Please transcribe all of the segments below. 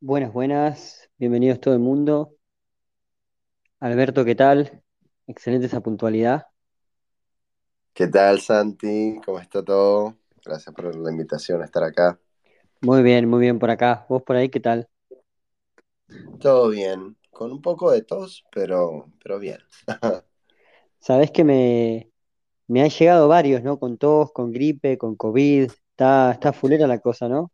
Buenas, buenas, bienvenidos todo el mundo. Alberto, ¿qué tal? Excelente esa puntualidad. ¿Qué tal, Santi? ¿Cómo está todo? Gracias por la invitación a estar acá. Muy bien, muy bien por acá. ¿Vos por ahí qué tal? Todo bien, con un poco de tos, pero, pero bien. Sabés que me, me han llegado varios, ¿no? Con tos, con gripe, con COVID. Está, está fulera la cosa, ¿no?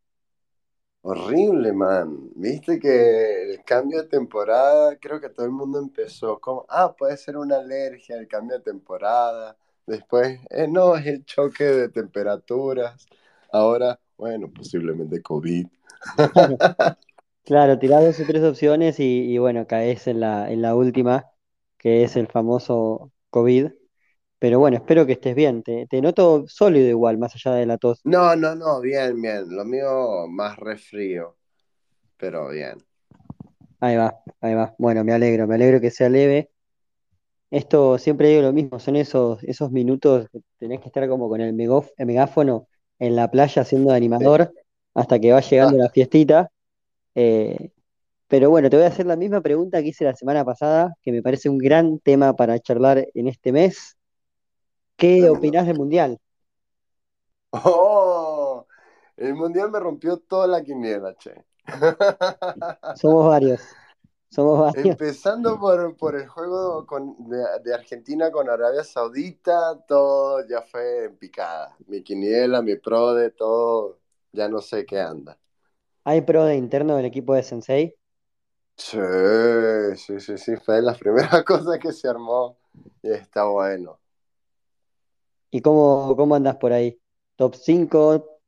Horrible, man. Viste que el cambio de temporada, creo que todo el mundo empezó como, ah, puede ser una alergia, el cambio de temporada. Después, eh, no, es el choque de temperaturas. Ahora, bueno, posiblemente COVID. Claro, tirás dos tres opciones y, y bueno, caes en la, en la última, que es el famoso COVID. Pero bueno, espero que estés bien. Te, te noto sólido igual, más allá de la tos. No, no, no, bien, bien. Lo mío más resfrío, pero bien. Ahí va, ahí va. Bueno, me alegro, me alegro que sea leve. Esto siempre digo lo mismo, son esos, esos minutos que tenés que estar como con el megof- el megáfono en la playa haciendo de Sí. animador hasta que va llegando la fiestita. Eh, pero bueno, te voy a hacer la misma pregunta que hice la semana pasada, que me parece un gran tema para charlar en este mes. ¿Qué opinás del Mundial? ¡Oh! El mundial me rompió toda la quiniela, che. Somos varios, somos varios. Empezando por, por el juego con- de, de Argentina con Arabia Saudita, todo ya fue en picada. Mi quiniela, mi pro de todo, ya no sé qué anda. ¿Hay pro de interno del equipo de Sensei? Sí, sí, sí, sí, fue de las primeras cosas que se armó y está bueno. ¿Y cómo, cómo andás por ahí? ¿Top 5,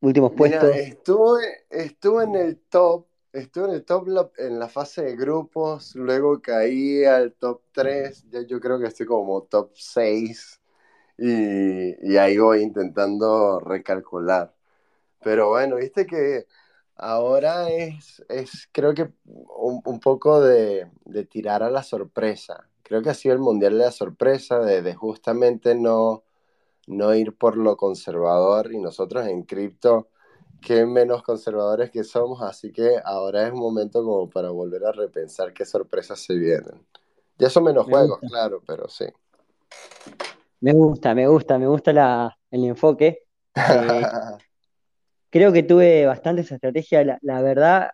últimos Mira, puestos? estuve, estuve en el top, estuve en el top la- en la fase de grupos, luego caí al top 3, ya yo creo que estoy como top 6 y, y ahí voy intentando recalcular. Pero bueno, viste que ahora es, es creo que un, un poco de, de tirar a la sorpresa. Creo que ha sido el mundial de la sorpresa, de, de justamente no no ir por lo conservador y nosotros en cripto, qué menos conservadores que somos, así que ahora es un momento como para volver a repensar qué sorpresas se vienen. Ya son menos Me juegos, gusta, claro, pero sí. me gusta, me gusta, me gusta la, el enfoque. Eh, Creo que tuve bastantes estrategias. La, la verdad,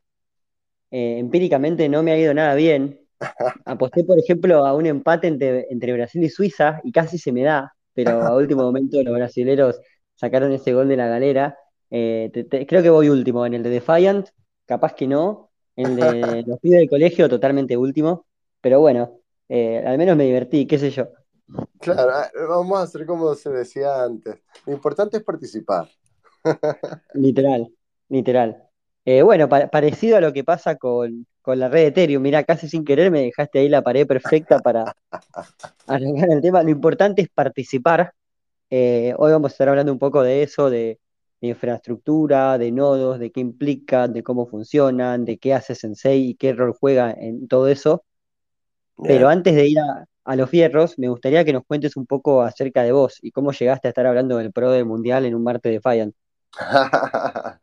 eh, empíricamente no me ha ido nada bien. Aposté, por ejemplo, a un empate entre, entre Brasil y Suiza y casi se me da, pero a último momento los brasileros sacaron ese gol de la galera. Eh, te- te- creo que voy último en el de Defiant, capaz que no. En el de los pibes del colegio, totalmente último. Pero bueno, eh, al menos me divertí, qué sé yo. Claro, ah, vamos a hacer como se decía antes. Lo importante es participar. Literal, literal. Eh, bueno, pa- parecido a lo que pasa con, con la red Ethereum, mirá, casi sin querer me dejaste ahí la pared perfecta para arrancar el tema. Lo importante es participar. Eh, hoy vamos a estar hablando un poco de eso, de, de infraestructura, de nodos, de qué implica, de cómo funcionan, de qué hace Sensei y qué rol juega en todo eso. Pero antes de ir a, a los fierros, me gustaría que nos cuentes un poco acerca de vos y cómo llegaste a estar hablando del Pro del Mundial en un martes de Defiant.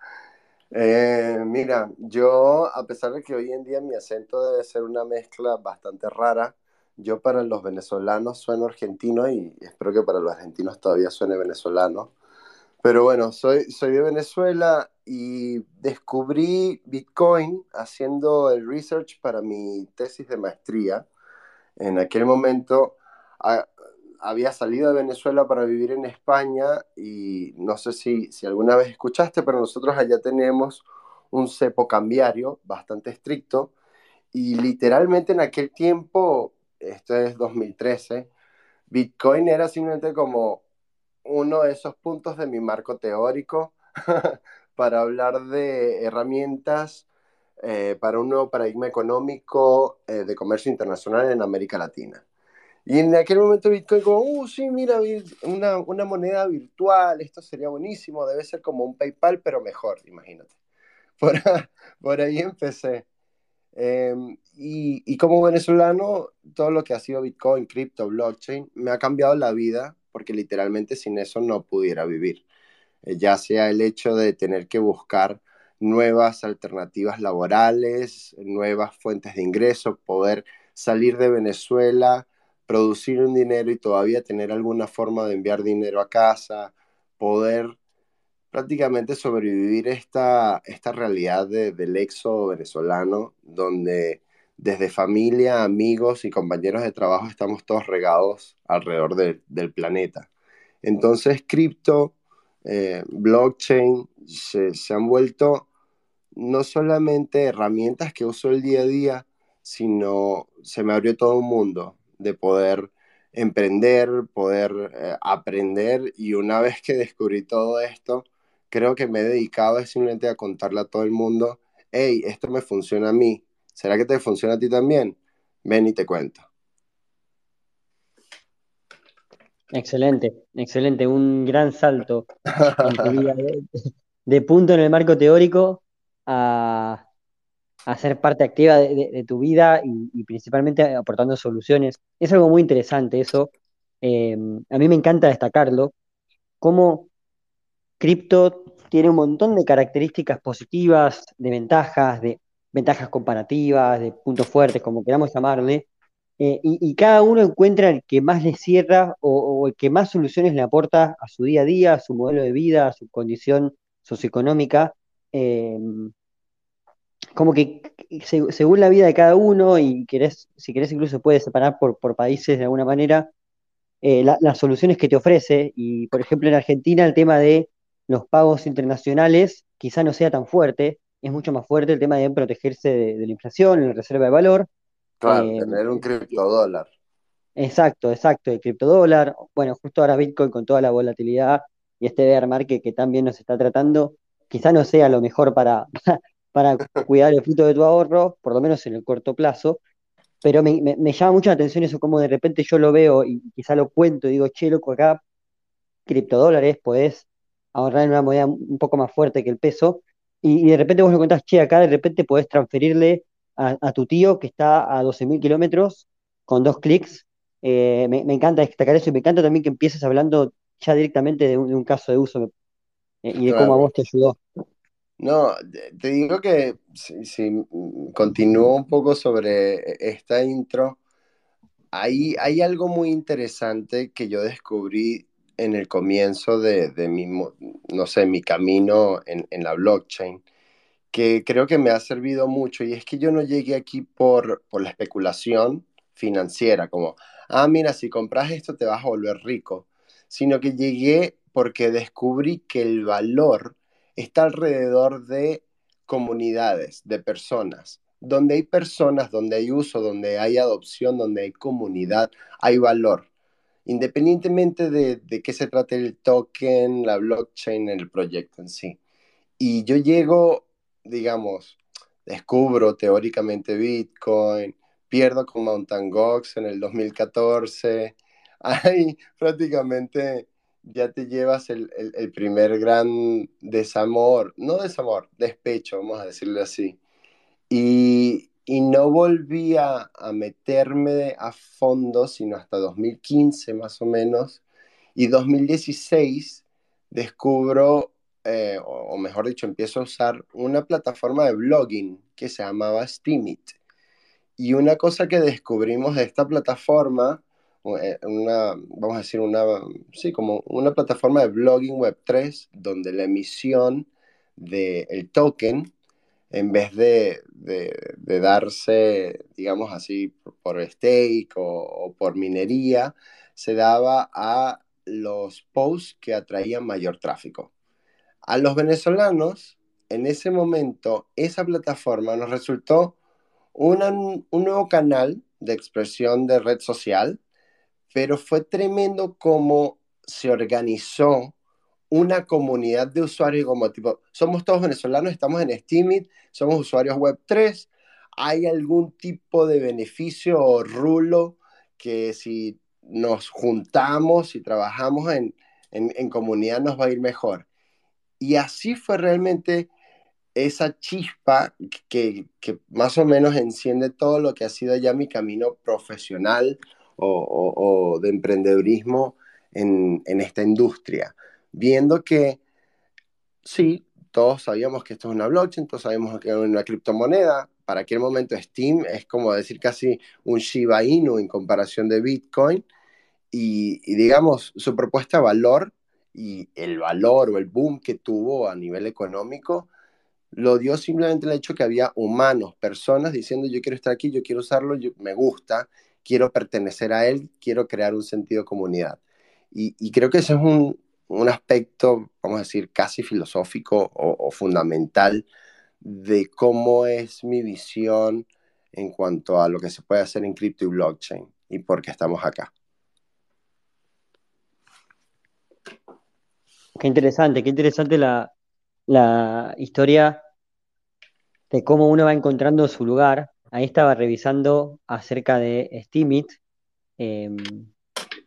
Eh, mira, yo, a pesar de que hoy en día mi acento debe ser una mezcla bastante rara, yo para los venezolanos sueno argentino y espero que para los argentinos todavía suene venezolano. Pero bueno, soy, soy de Venezuela y descubrí Bitcoin haciendo el research para mi tesis de maestría. En aquel momento había salido de Venezuela para vivir en España y no sé si, si alguna vez escuchaste, pero nosotros allá tenemos un cepo cambiario bastante estricto y literalmente en aquel tiempo, esto es 2013, Bitcoin era simplemente como uno de esos puntos de mi marco teórico para hablar de herramientas eh, para un nuevo paradigma económico eh, de comercio internacional en América Latina. Y en aquel momento Bitcoin como, uh, sí, mira, una, una moneda virtual, esto sería buenísimo, debe ser como un PayPal, pero mejor, imagínate. Por, por ahí empecé. Eh, y, y, como venezolano, todo lo que ha sido Bitcoin, cripto, blockchain, me ha cambiado la vida porque literalmente sin eso no pudiera vivir. Eh, ya sea el hecho de tener que buscar nuevas alternativas laborales, nuevas fuentes de ingreso, poder salir de Venezuela, producir un dinero y todavía tener alguna forma de enviar dinero a casa, poder prácticamente sobrevivir esta, esta realidad del éxodo venezolano, donde desde familia, amigos y compañeros de trabajo estamos todos regados alrededor del planeta. Entonces, cripto, eh, blockchain, se, se, han vuelto no solamente herramientas que uso el día a día, sino se me abrió todo un mundo de poder emprender, poder eh, aprender y una vez que descubrí todo esto, creo que me he dedicado simplemente a contarle a todo el mundo, hey, esto me funciona a mí, ¿será que te funciona a ti también? Ven y te cuento. Excelente, excelente, un gran salto de, punto en el marco teórico a, ser parte activa de, tu vida y, principalmente aportando soluciones. Es algo muy interesante eso. Eh, a mí me encanta destacarlo, cómo cripto tiene un montón de características positivas, de ventajas, de ventajas comparativas, de puntos fuertes, como queramos llamarle, eh, y, cada uno encuentra el que más le cierra o, el que más soluciones le aporta a su día a día, a su modelo de vida, a su condición socioeconómica. Eh, como que según la vida de cada uno, y querés, si querés incluso puedes separar por, por países de alguna manera, eh, las soluciones que te ofrece. Y por ejemplo en Argentina el tema de los pagos internacionales quizá no sea tan fuerte, es mucho más fuerte el tema de protegerse de, la inflación, la reserva de valor. Claro, eh, tener un criptodólar. Exacto, exacto, el criptodólar. Bueno, justo ahora Bitcoin con toda la volatilidad y este bear market que también nos está tratando, quizá no sea lo mejor para, para cuidar el fruto de tu ahorro, por lo menos en el corto plazo, pero me, llama mucho la atención eso, como de repente yo lo veo y quizá lo cuento y digo, che, loco, acá criptodólares, podés ahorrar en una moneda un poco más fuerte que el peso, y, de repente vos lo contás, che, acá de repente podés transferirle a, tu tío que está a 12.000 kilómetros con dos clics. Eh, me, encanta destacar eso y me encanta también que empieces hablando ya directamente de un, caso de uso eh, y de cómo a vos te ayudó. No, te digo que si, continúo un poco sobre esta intro, hay, hay algo muy interesante que yo descubrí en el comienzo de, de mi, no sé, mi camino en, en, la blockchain, que creo que me ha servido mucho, y es que yo no llegué aquí por, por la especulación financiera, como, ah, mira, si compras esto te vas a volver rico, sino que llegué porque descubrí que el valor está alrededor de comunidades, de personas. Donde hay personas, donde hay uso, donde hay adopción, donde hay comunidad, hay valor independientemente de, de qué se trate el token, la blockchain, el proyecto en sí. Y yo llego, digamos, descubro teóricamente Bitcoin, pierdo con Mountain Gox en el 2014, ahí prácticamente ya te llevas el, el, primer gran desamor, no desamor, despecho, vamos a decirlo así. Y, y no volví a, meterme a fondo, sino hasta 2015 más o menos, y 2016 descubro, eh, o, mejor dicho, empiezo a usar una plataforma de blogging que se llamaba Steamit. Y una cosa que descubrimos de esta plataforma, una, vamos a decir, una, sí, como una plataforma de blogging Web3, donde la emisión del token en vez de, darse, digamos así, por stake o, por minería, se daba a los posts que atraían mayor tráfico. A los venezolanos, en ese momento, esa plataforma nos resultó un nuevo canal de expresión de red social, pero fue tremendo cómo se organizó una comunidad de usuarios como tipo, somos todos venezolanos, estamos en Steamit, somos usuarios web 3, ¿hay algún tipo de beneficio o rulo que si nos juntamos y trabajamos en, en, comunidad nos va a ir mejor? Y así fue realmente esa chispa que, que, más o menos enciende todo lo que ha sido ya mi camino profesional o, de emprendedurismo en, esta industria viendo que sí, todos sabíamos que esto es una blockchain, todos sabíamos que era una criptomoneda. Para aquel momento Steam es como decir casi un Shiba Inu en comparación de Bitcoin. Y, y, digamos, su propuesta de valor y el valor o el boom que tuvo a nivel económico lo dio simplemente el hecho que había humanos, personas diciendo yo quiero estar aquí, yo quiero usarlo, yo, me gusta, quiero pertenecer a él, quiero crear un sentido de comunidad. Y, creo que ese es un, un, aspecto, vamos a decir, casi filosófico o, o fundamental de cómo es mi visión en cuanto a lo que se puede hacer en cripto y blockchain y por qué estamos acá. Qué interesante, qué interesante la, la historia de cómo uno va encontrando su lugar. Ahí estaba revisando acerca de Steemit. Eh,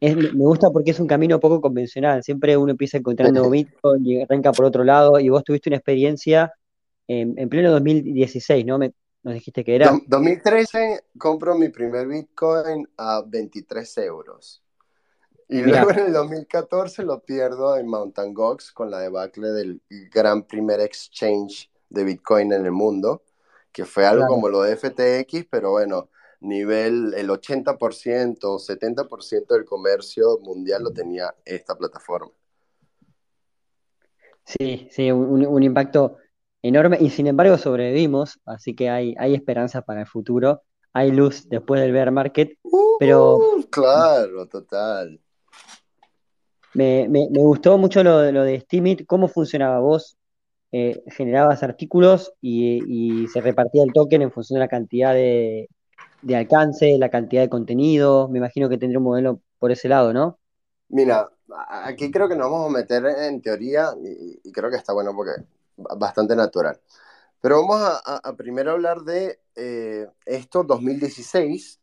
es, me gusta porque es un camino poco convencional. Siempre uno empieza encontrando Bitcoin y arranca por otro lado. Y vos tuviste una experiencia en, en pleno 2016, ¿no? Me, nos dijiste que era. 2013 compro mi primer Bitcoin a 23 euros. Y Mirá. luego en el 2014 lo pierdo en Mountain Gox con la debacle del gran primer exchange de Bitcoin en el mundo, que fue algo claro. como lo de FTX, pero bueno, nivel, el 80%, 70% del comercio mundial lo tenía esta plataforma. Sí, sí, un, un, impacto enorme y sin embargo sobrevivimos, así que hay, hay esperanza para el futuro, hay luz después del bear market, uh, pero... Claro, total. Me, me, me, gustó mucho lo, lo de Steemit, cómo funcionaba vos, eh, generabas artículos y, se repartía el token en función de la cantidad de, alcance, la cantidad de contenido, me imagino que tendría un modelo por ese lado, ¿no? Mira, aquí creo que nos vamos a meter en teoría y, creo que está bueno porque bastante natural. Pero vamos a, a, a primero hablar de eh, esto, 2016,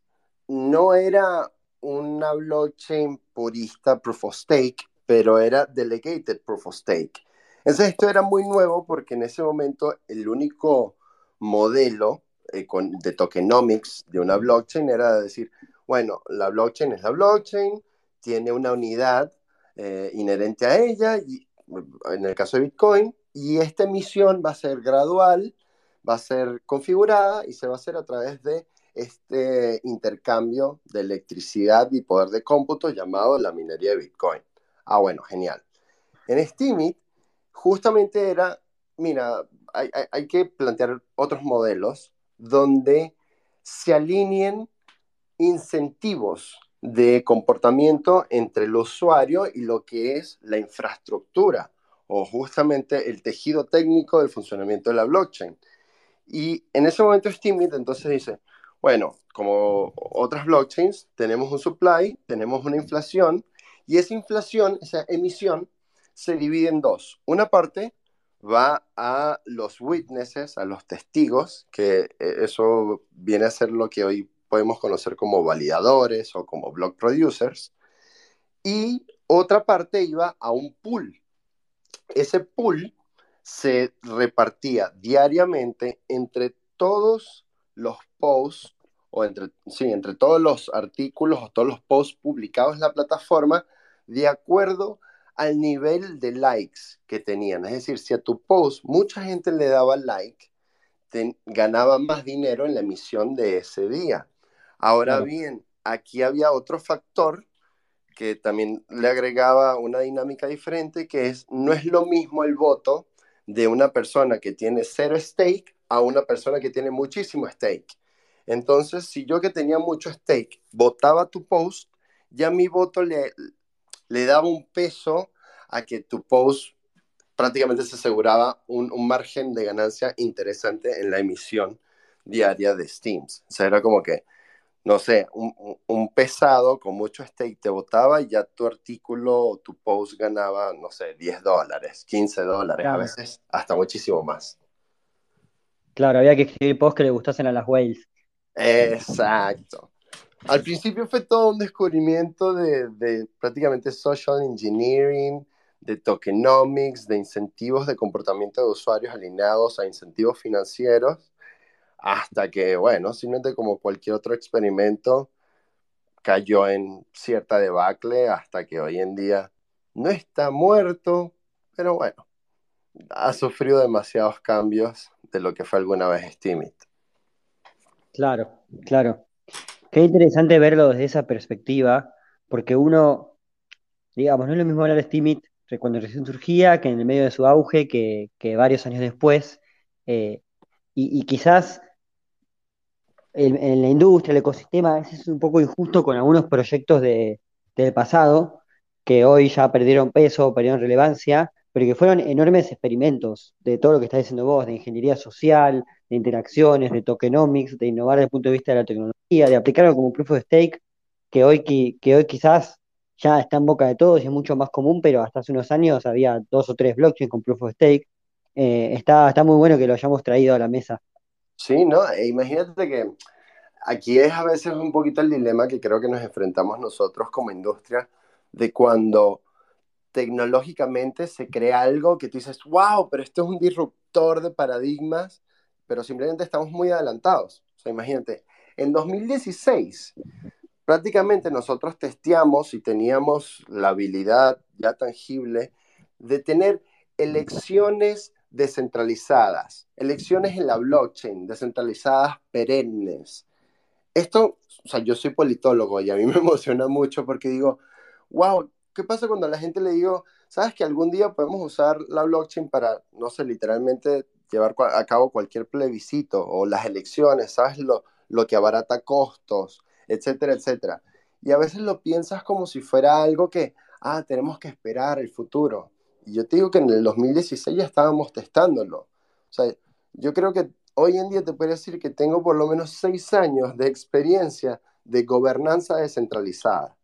no era una blockchain purista proof of stake, pero era delegated proof of stake. Entonces esto era muy nuevo porque en ese momento el único modelo eh, de tokenomics de una blockchain era decir, bueno, la blockchain es la blockchain, tiene una unidad eh, inherente a ella, y, en el caso de Bitcoin, y esta emisión va a ser gradual, va a ser configurada y se va a hacer a través de este intercambio de electricidad y poder de cómputo llamado la minería de Bitcoin. Ah, bueno, genial. En Steemit justamente era, mira, hay, hay, que plantear otros modelos donde se alineen incentivos de comportamiento entre el usuario y lo que es la infraestructura o justamente el tejido técnico del funcionamiento de la blockchain. Y en ese momento Steemit entonces dice, bueno, como otras blockchains, tenemos un supply, tenemos una inflación, y esa inflación, esa emisión, se divide en dos. Una parte va a los witnesses, a los testigos, que eh, eso viene a ser lo que hoy podemos conocer como validadores o como block producers, y otra parte iba a un pool. Ese pool se repartía diariamente entre todos los posts o entre, sí, entre todos los artículos o todos los posts publicados en la plataforma de acuerdo al nivel de likes que tenían. Es decir, si a tu post mucha gente le daba like, te, ganaba más dinero en la emisión de ese día. Ahora claro. bien, aquí había otro factor que también le agregaba una dinámica diferente, que es, no es lo mismo el voto de una persona que tiene cero stake a una persona que tiene muchísimo stake. Entonces, si yo que tenía mucho stake votaba tu post, ya mi voto le, le daba un peso a que tu post prácticamente se aseguraba un, un, margen de ganancia interesante en la emisión diaria de Steams. O sea, era como que, no sé, un, un pesado con mucho stake te votaba y ya tu artículo, tu post ganaba, no sé, 10 dólares, 15 dólares, claro. a veces hasta muchísimo más. Claro, había que escribir posts que le gustasen a las whales. Exacto. Al principio fue todo un descubrimiento de, de, prácticamente social engineering, de tokenomics, de incentivos de comportamiento de usuarios alineados a incentivos financieros, hasta que, bueno, simplemente como cualquier otro experimento, cayó en cierta debacle hasta que hoy en día no está muerto, pero bueno, ha sufrido demasiados cambios de lo que fue alguna vez Steemit. Claro, claro. Qué interesante verlo desde esa perspectiva, porque uno, digamos, no es lo mismo hablar de Steemit cuando recién surgía, que en el medio de su auge, que, varios años después. Eh, y, quizás en, la industria, el ecosistema, es un poco injusto con algunos proyectos de, del pasado, que hoy ya perdieron peso, perdieron relevancia, pero que fueron enormes experimentos de todo lo que está diciendo vos, de ingeniería social, de interacciones, de tokenomics, de innovar desde el punto de vista de la tecnología, de aplicarlo como proof of stake, que hoy, que, hoy quizás ya está en boca de todos y es mucho más común, pero hasta hace unos años había dos o tres blockchains con proof of stake. Eh, está, está muy bueno que lo hayamos traído a la mesa. Sí, ¿no? E imagínate que aquí es a veces un poquito el dilema que creo que nos enfrentamos nosotros como industria, de cuando tecnológicamente se crea algo que tú dices, wow, pero esto es un disruptor de paradigmas, pero simplemente estamos muy adelantados. O sea, imagínate, en 2016 prácticamente nosotros testeamos y teníamos la habilidad ya tangible de tener elecciones descentralizadas, elecciones en la blockchain, descentralizadas perennes. Esto, o sea, yo soy politólogo y a mí me emociona mucho porque digo, wow, ¿qué pasa cuando a la gente le digo, sabes que algún día podemos usar la blockchain para, no sé, literalmente llevar a cabo cualquier plebiscito o las elecciones, sabes lo, lo que abarata costos, etcétera, etcétera. Y a veces lo piensas como si fuera algo que, ah, tenemos que esperar el futuro. Y yo te digo que en el 2016 ya estábamos testándolo. O sea, yo creo que hoy en día te puedo decir que tengo por lo menos seis años de experiencia de gobernanza descentralizada.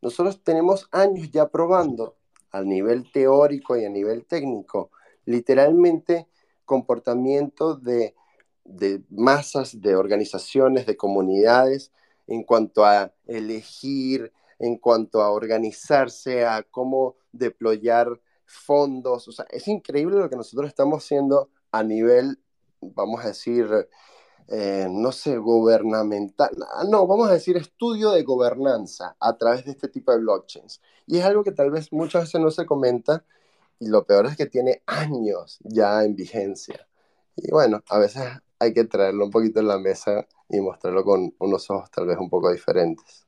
Nosotros tenemos años ya probando a nivel teórico y a nivel técnico, literalmente comportamiento de, masas, de organizaciones, de comunidades, en cuanto a elegir, en cuanto a organizarse, a cómo deployar fondos. O sea, es increíble lo que nosotros estamos haciendo a nivel, vamos a decir, eh, no sé, gubernamental, ah, no, vamos a decir estudio de gobernanza a través de este tipo de blockchains. Y es algo que tal vez muchas veces no se comenta y lo peor es que tiene años ya en vigencia. Y bueno, a veces hay que traerlo un poquito en la mesa y mostrarlo con unos ojos tal vez un poco diferentes.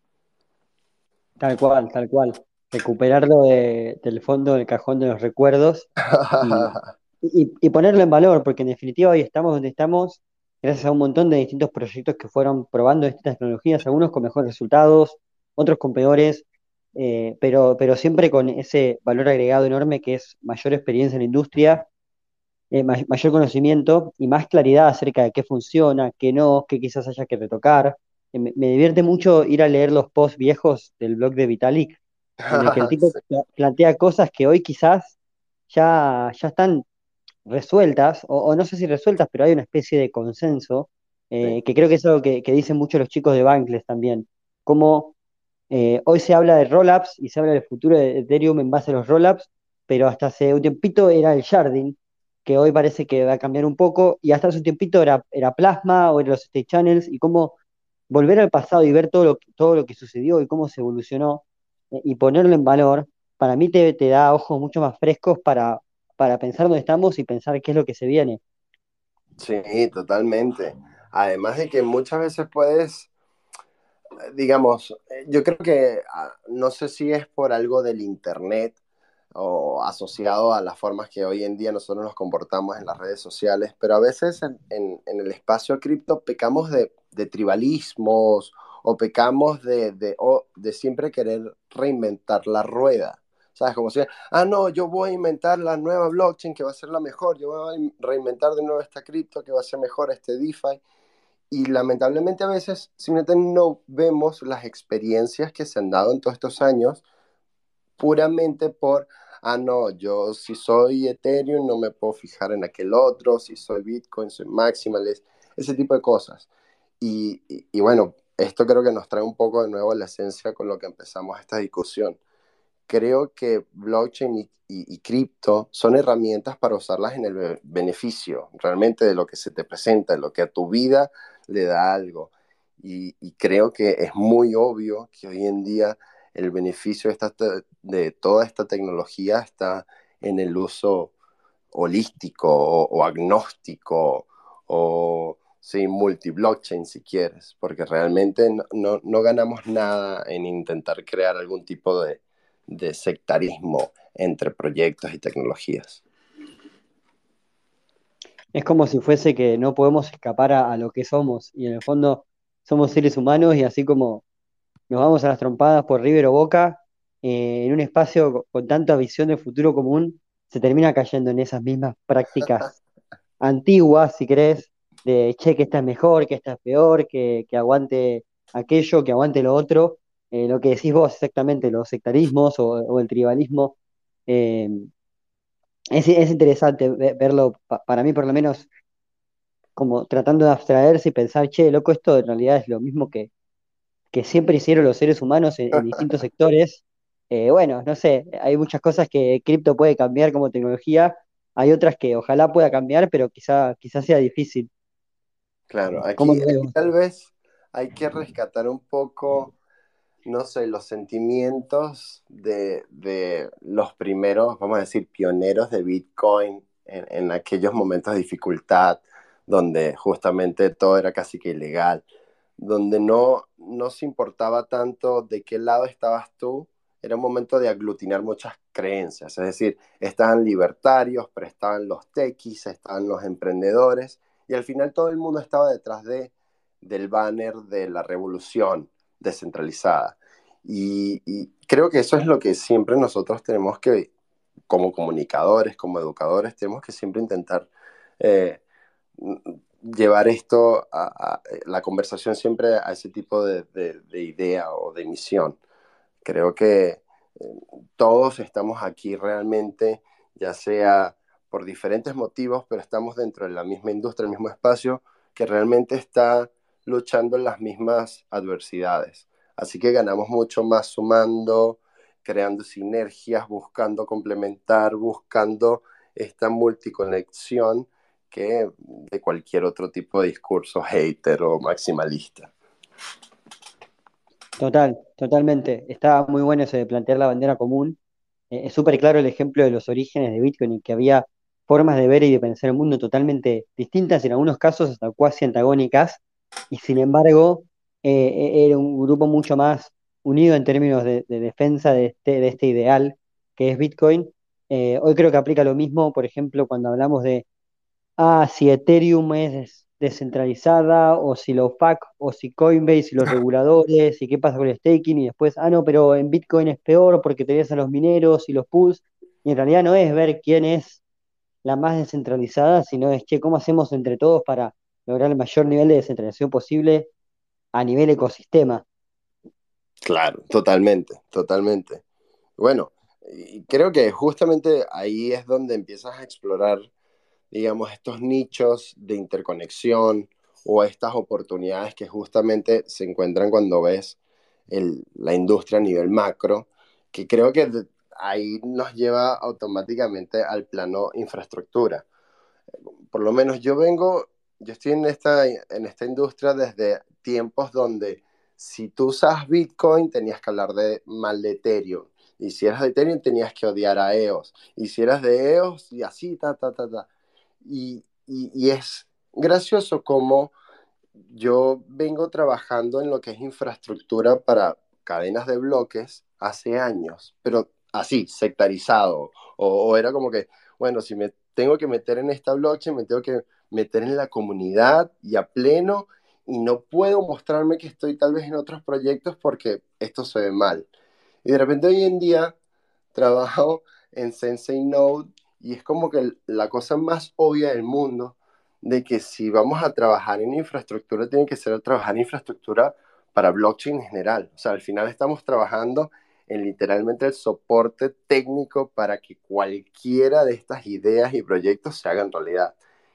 Tal cual, tal cual. Recuperarlo del fondo del cajón de los recuerdos y, y, ponerlo en valor, porque en definitiva hoy estamos donde estamos gracias a un montón de distintos proyectos que fueron probando distintas tecnologías, algunos con mejores resultados, otros con peores, eh, pero, pero siempre con ese valor agregado enorme que es mayor experiencia en la industria, eh, mayor conocimiento y más claridad acerca de qué funciona, qué no, qué quizás haya que retocar. Eh, me, divierte mucho ir a leer los posts viejos del blog de Vitalik, en el que el tipo plantea cosas que hoy quizás ya, ya están resueltas, o, no sé si resueltas, pero hay una especie de consenso, que creo que es algo que, dicen mucho los chicos de Bankless también, como eh, hoy se habla de rollups y se habla del futuro de Ethereum en base a los rollups, pero hasta hace un tiempito era el sharding, que hoy parece que va a cambiar un poco, y hasta hace un tiempito era, era Plasma o eran los state channels, y cómo volver al pasado y ver todo lo, todo lo que sucedió y cómo se evolucionó, eh, y ponerlo en valor, para mí te, te da ojos mucho más frescos para, para pensar dónde estamos y pensar qué es lo que se viene. Sí, totalmente. Además de que muchas veces puedes, digamos, yo creo que ah, no sé si es por algo del Internet o asociado a las formas que hoy en día nosotros nos comportamos en las redes sociales, pero a veces en, el espacio cripto pecamos de, tribalismos o pecamos de, de siempre querer reinventar la rueda. ¿Sabes? Como si, ah, no, yo voy a inventar la nueva blockchain que va a ser la mejor, yo voy a reinventar de nuevo esta cripto que va a ser mejor, este DeFi. Y lamentablemente a veces simplemente no vemos las experiencias que se han dado en todos estos años puramente por, ah, no, yo si soy Ethereum no me puedo fijar en aquel otro, si soy Bitcoin, soy Maximalist, ese tipo de cosas. Y, y, bueno, esto creo que nos trae un poco de nuevo la esencia con lo que empezamos esta discusión creo que blockchain y, cripto son herramientas para usarlas en el beneficio realmente de lo que se te presenta, de lo que a tu vida le da algo. Y, creo que es muy obvio que hoy en día el beneficio de, de toda esta tecnología está en el uso holístico o, agnóstico o sí, multi-blockchain si quieres, porque realmente no, no, ganamos nada en intentar crear algún tipo de, de sectarismo entre proyectos y tecnologías. Es como si fuese que no podemos escapar a, lo que somos y en el fondo somos seres humanos y así como nos vamos a las trompadas por River o Boca, eh, en un espacio con, tanta visión de futuro común, se termina cayendo en esas mismas prácticas antiguas, si querés, de che, que esta es mejor, que esta es peor, que, aguante aquello, que aguante lo otro. Eh, lo que decís vos exactamente, los sectarismos o, el tribalismo. Eh, es, interesante verlo, para mí por lo menos, como tratando de abstraerse y pensar, che, loco, esto en realidad es lo mismo que, que siempre hicieron los seres humanos en, distintos sectores. Eh, bueno, no sé, hay muchas cosas que cripto puede cambiar como tecnología, hay otras que ojalá pueda cambiar, pero quizá, quizá sea difícil. Claro, aquí, tal vez hay que rescatar un poco, no sé, los sentimientos de, los primeros, vamos a decir, pioneros de Bitcoin en, en aquellos momentos de dificultad, donde justamente todo era casi que ilegal donde no, no se importaba tanto de qué lado estabas tú, era un momento de aglutinar muchas creencias, es decir, estaban libertarios, pero los techies, estaban los emprendedores, y al final todo el mundo estaba detrás de, del banner de la revolución descentralizada. Y, creo que eso es lo que siempre nosotros tenemos que, como comunicadores, como educadores, tenemos que siempre intentar eh, llevar esto a, la conversación siempre a ese tipo de, idea o de misión. Creo que eh, todos estamos aquí realmente, ya sea por diferentes motivos, pero estamos dentro de la misma industria, el mismo espacio, que realmente está luchando en las mismas adversidades. Así que ganamos mucho más sumando, creando sinergias, buscando complementar, buscando esta multiconexión que de cualquier otro tipo de discurso hater o maximalista. Total, totalmente. Estaba muy bueno eso de plantear la bandera común. Eh, es súper claro el ejemplo de los orígenes de Bitcoin y que había formas de ver y de pensar el mundo totalmente distintas, en algunos casos hasta cuasi antagónicas, y sin embargo eh, era un grupo mucho más unido en términos de, defensa de este, de este ideal que es Bitcoin. Eh, hoy creo que aplica lo mismo, por ejemplo, cuando hablamos de ah, si Ethereum es descentralizada, o si lo FAC, o si Coinbase y los reguladores, y qué pasa con el staking, y después, ah, no, pero en Bitcoin es peor porque tenías a los mineros y los pools, y en realidad no es ver quién es la más descentralizada, sino es que cómo hacemos entre todos para lograr el mayor nivel de descentralización posible a nivel ecosistema. Claro, totalmente, totalmente. Bueno, creo que justamente ahí es donde empiezas a explorar digamos, estos nichos de interconexión o estas oportunidades que justamente se encuentran cuando ves la industria a nivel macro, que creo que ahí nos lleva automáticamente al plano infraestructura. Por lo menos yo vengo, yo estoy en esta, en esta industria desde tiempos donde si tú usas Bitcoin tenías que hablar de mal de Ethereum. Y si eras de Ethereum tenías que odiar a EOS. Y si eras de EOS y así, ta, ta, ta, ta. Y, es gracioso como yo vengo trabajando en lo que es infraestructura para cadenas de bloques hace años, pero así, sectarizado. O, era como que, bueno, si me tengo que meter en esta blockchain, me tengo que meter en la comunidad y a pleno, y no puedo mostrarme que estoy tal vez en otros proyectos porque esto se ve mal. Y de repente hoy en día trabajo en Sensei Node y es como que la cosa más obvia del mundo de que si vamos a trabajar en infraestructura, tiene que ser trabajar en infraestructura para blockchain en general. O sea, al final estamos trabajando en literalmente el soporte técnico para que cualquiera de estas ideas y proyectos se hagan realidad.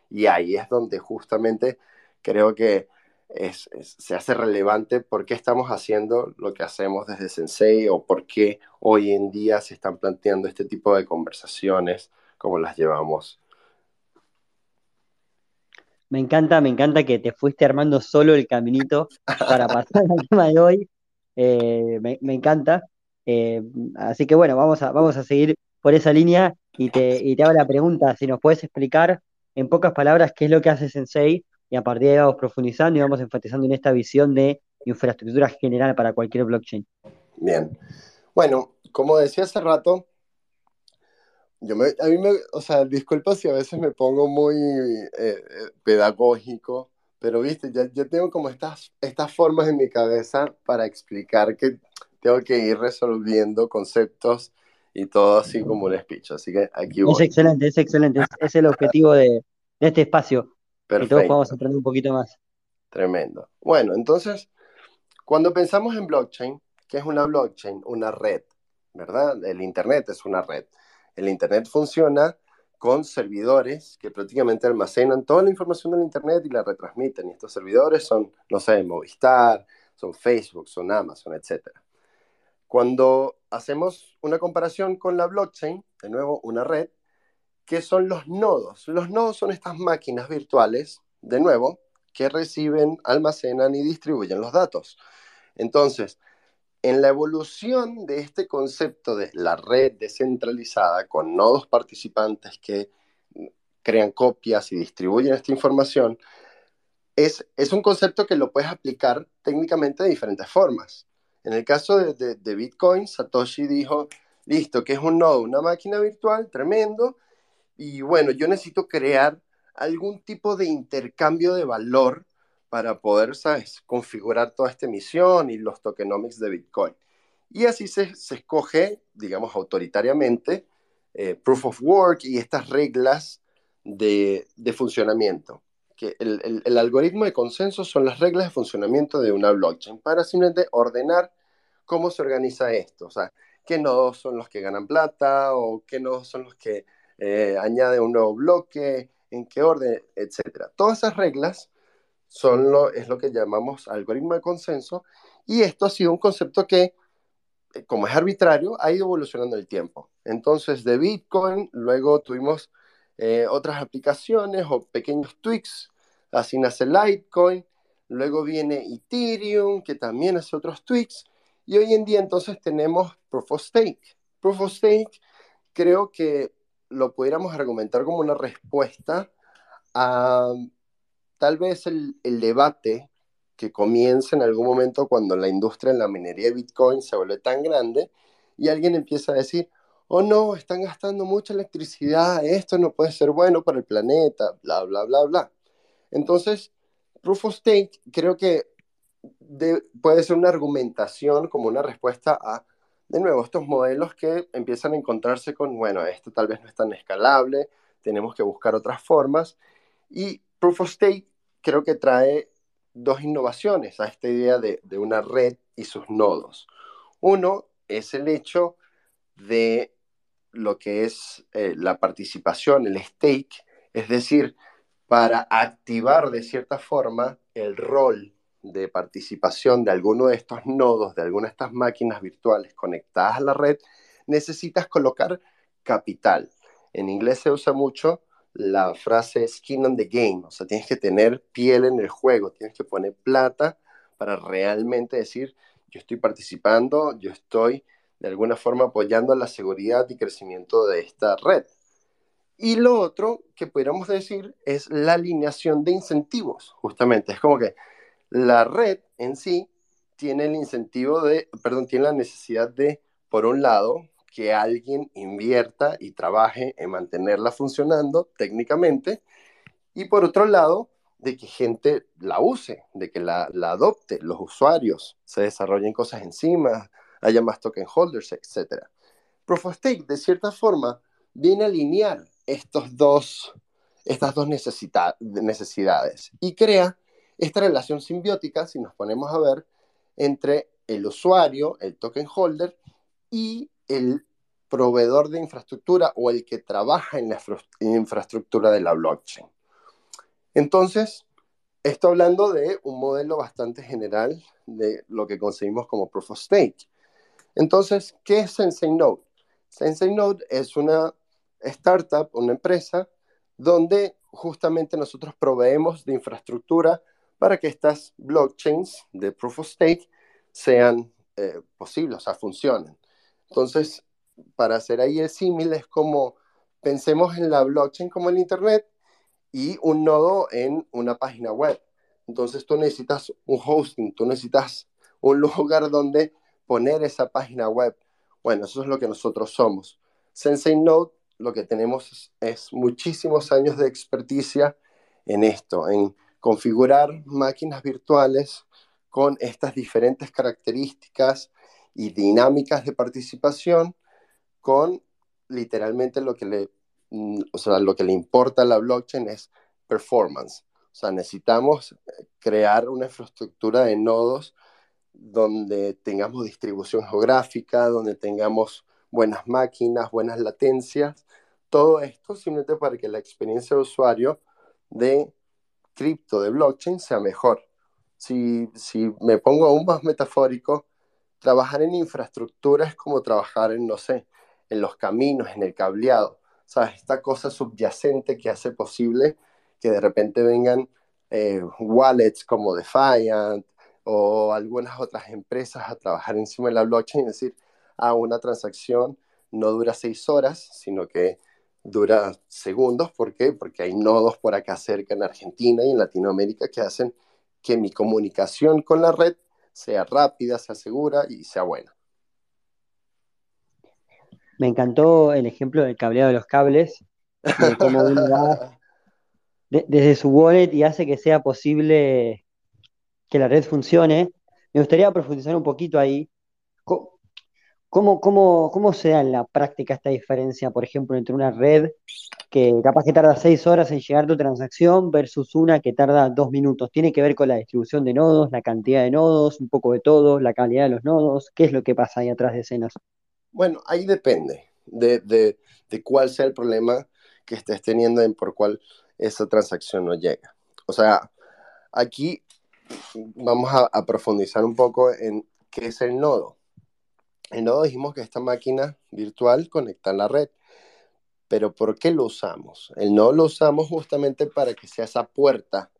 Y ahí es donde justamente creo que se hace relevante por qué estamos haciendo lo que hacemos desde Sensei o por qué hoy en día se están planteando este tipo de conversaciones cómo las llevamos. Me encanta, me encanta que te fuiste armando solo el caminito para pasar al tema de hoy. Eh, me, encanta. Eh, así que bueno, vamos a, vamos a seguir por esa línea. y te, y te hago la pregunta, si nos puedes explicar en pocas palabras qué es lo que hace Sensei y a partir de ahí vamos profundizando y vamos enfatizando en esta visión de infraestructura general para cualquier blockchain. Bien. Bueno, como decía hace rato, yo me, a mí me, o sea, disculpa si a veces me pongo muy eh, eh, pedagógico, pero viste, ya, yo tengo como estas, estas formas en mi cabeza para explicar que tengo que ir resolviendo conceptos y todo así como un speech. Así que aquí voy. Es excelente, es excelente. Es, el objetivo de, de, este espacio. Perfecto. Que todos podamos aprender un poquito más. Tremendo. Bueno, entonces, cuando pensamos en blockchain, ¿qué es una blockchain? Una red, ¿verdad? El Internet es una red. El Internet funciona con servidores que prácticamente almacenan toda la información del Internet y la retransmiten. Y estos servidores son, no sé, Movistar, son Facebook, son Amazon, etc. Cuando hacemos una comparación con la blockchain, de nuevo, una red, ¿qué son los nodos? Los nodos son estas máquinas virtuales, de nuevo, que reciben, almacenan y distribuyen los datos. Entonces, en la evolución de este concepto de la red descentralizada con nodos participantes que crean copias y distribuyen esta información, es, es un concepto que lo puedes aplicar técnicamente de diferentes formas. En el caso de, Bitcoin, Satoshi dijo, listo, que es un nodo, una máquina virtual, tremendo, y bueno, yo necesito crear algún tipo de intercambio de valor para poder, configurar toda esta emisión y los tokenomics de Bitcoin. Y así se, se escoge, digamos, autoritariamente, eh, proof of work y estas reglas de funcionamiento. Que el, el, el, algoritmo de consenso son las reglas de funcionamiento de una blockchain para simplemente ordenar cómo se organiza esto. O sea, qué nodos son los que ganan plata o qué nodos son los que eh, añaden un nuevo bloque, en qué orden, etc. Todas esas reglas son lo, es lo que llamamos algoritmo de consenso, y esto ha sido un concepto que, eh, como es arbitrario, ha ido evolucionando el tiempo. Entonces, de Bitcoin, luego tuvimos eh, otras aplicaciones o pequeños tweaks, así nace Litecoin, luego viene Ethereum, que también hace otros tweaks, y hoy en día entonces tenemos Proof of Stake. Proof of Stake creo que lo pudiéramos argumentar como una respuesta a tal vez el, el, debate que comienza en algún momento cuando la industria en la minería de Bitcoin se vuelve tan grande y alguien empieza a decir, oh no, están gastando mucha electricidad, esto no puede ser bueno para el planeta, bla, bla, bla, bla. Entonces, Proof of Stake creo que de, puede ser una argumentación como una respuesta a, de nuevo, estos modelos que empiezan a encontrarse con, bueno, esto tal vez no es tan escalable, tenemos que buscar otras formas. Y Proof of Stake creo que trae dos innovaciones a esta idea de, de una red y sus nodos. Uno es el hecho de lo que es eh, la participación, el stake, es decir, para activar de cierta forma el rol de participación de alguno de estos nodos, de alguna de estas máquinas virtuales conectadas a la red, necesitas colocar capital. En inglés se usa mucho la frase skin on the game, o sea, tienes que tener piel en el juego, tienes que poner plata para realmente decir, yo estoy participando, yo estoy de alguna forma apoyando la seguridad y crecimiento de esta red. Y lo otro que pudiéramos decir es la alineación de incentivos, justamente, es como que la red en sí tiene el incentivo de, perdón, tiene la necesidad de, por un lado, que alguien invierta y trabaje en mantenerla funcionando técnicamente y por otro lado, de que gente la use, de que la, adopte, los usuarios se desarrollen cosas encima, haya más token holders, etc. Proof of Stake, de cierta forma, viene a alinear estos dos, estas dos necesidades y crea esta relación simbiótica, si nos ponemos a ver, entre el usuario, el token holder, y el proveedor de infraestructura o el que trabaja en la infraestructura de la blockchain. Entonces, esto hablando de un modelo bastante general de lo que conseguimos como Proof of Stake. Entonces, ¿qué es Sensei Node? Sensei Node es una startup, una empresa, donde justamente nosotros proveemos de infraestructura para que estas blockchains de Proof of Stake sean eh, posibles, o sea, funcionen. Entonces, para hacer ahí el símil, es como pensemos en la blockchain como el Internet y un nodo en una página web. Entonces tú necesitas un hosting, tú necesitas un lugar donde poner esa página web. Bueno, eso es lo que nosotros somos. Sensei Node lo que tenemos es, muchísimos años de experticia en esto, en configurar máquinas virtuales con estas diferentes características y dinámicas de participación con literalmente lo que le, mm, o sea, lo que le importa a la blockchain es performance. O sea, necesitamos crear una infraestructura de nodos donde tengamos distribución geográfica, donde tengamos buenas máquinas, buenas latencias, todo esto simplemente para que la experiencia de usuario de cripto, de blockchain, sea mejor. Si, si me pongo aún más metafórico, trabajar en infraestructura es como trabajar en, no sé, en los caminos, en el cableado. ¿Sabes? Esta cosa subyacente que hace posible que de repente vengan eh, wallets como Defiant o algunas otras empresas a trabajar encima de la blockchain, es decir, a una transacción no dura seis horas, sino que dura segundos. ¿Por qué? Porque hay nodos por acá cerca en Argentina y en Latinoamérica que hacen que mi comunicación con la red sea rápida, sea segura y sea buena. Me encantó el ejemplo del cableado de los cables, de cómo uno va desde su wallet y hace que sea posible que la red funcione. Me gustaría profundizar un poquito ahí. ¿Cómo, cómo, cómo se da en la práctica esta diferencia, por ejemplo, entre una red que capaz que tarda seis horas en llegar tu transacción versus una que tarda dos minutos? ¿Tiene que ver con la distribución de nodos, la cantidad de nodos, un poco de todo, la calidad de los nodos? ¿Qué es lo que pasa ahí atrás de escenas? Bueno, ahí depende de, de, de cuál sea el problema que estés teniendo en por cuál esa transacción no llega. O sea, aquí vamos a profundizar un poco en qué es el nodo. El nodo dijimos que esta máquina virtual conecta a la red. Pero ¿por qué lo usamos? El nodo lo usamos justamente para que sea esa puerta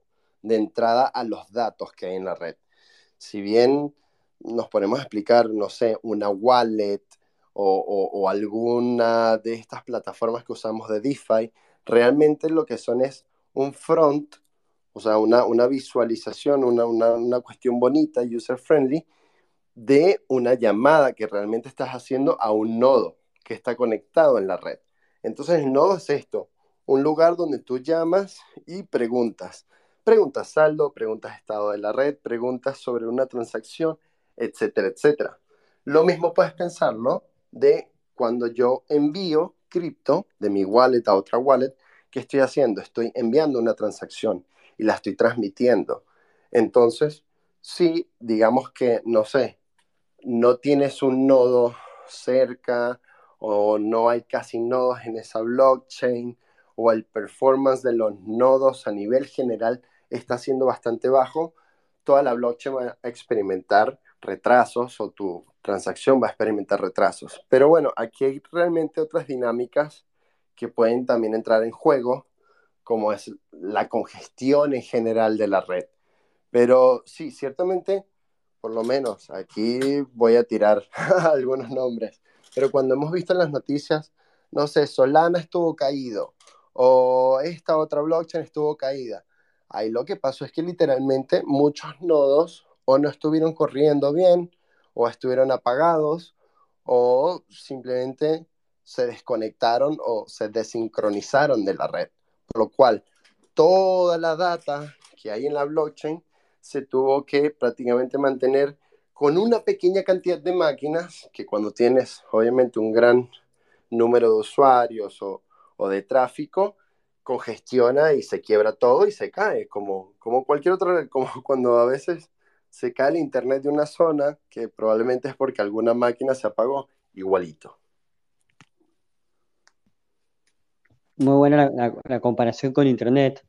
de entrada a los datos que hay en la red. Si bien nos ponemos a explicar, no sé, una wallet o, o, alguna de estas plataformas que usamos de DeFi, realmente lo que son es un front, o sea, una, una visualización, una, una, una cuestión bonita, user-friendly, de una llamada que realmente estás haciendo a un nodo que está conectado en la red. Entonces el nodo es esto, un lugar donde tú llamas y preguntas. Preguntas saldo, preguntas estado de la red, preguntas sobre una transacción, etcétera, etcétera. Lo mismo puedes pensarlo de cuando yo envío cripto de mi wallet a otra wallet, ¿qué estoy haciendo? Estoy enviando una transacción y la estoy transmitiendo. Entonces, si digamos que, no sé, no tienes un nodo cerca o no hay casi nodos en esa blockchain o el performance de los nodos a nivel general está siendo bastante bajo, toda la blockchain va a experimentar retrasos o tu transacción va a experimentar retrasos. Pero bueno, aquí hay realmente otras dinámicas que pueden también entrar en juego, como es la congestión en general de la red. Pero sí, ciertamente por lo menos aquí voy a tirar algunos nombres, pero cuando hemos visto en las noticias, no sé, Solana estuvo caído o esta otra blockchain estuvo caída. Ahí lo que pasó es que literalmente muchos nodos o no estuvieron corriendo bien o estuvieron apagados o simplemente se desconectaron o se desincronizaron de la red. Por lo cual, toda la data que hay en la blockchain se tuvo que prácticamente mantener con una pequeña cantidad de máquinas que cuando tienes obviamente un gran número de usuarios o, de tráfico, congestiona y se quiebra todo y se cae, como, como cualquier otro, como cuando a veces se cae el internet de una zona, que probablemente es porque alguna máquina se apagó, igualito. Muy buena la comparación con internet.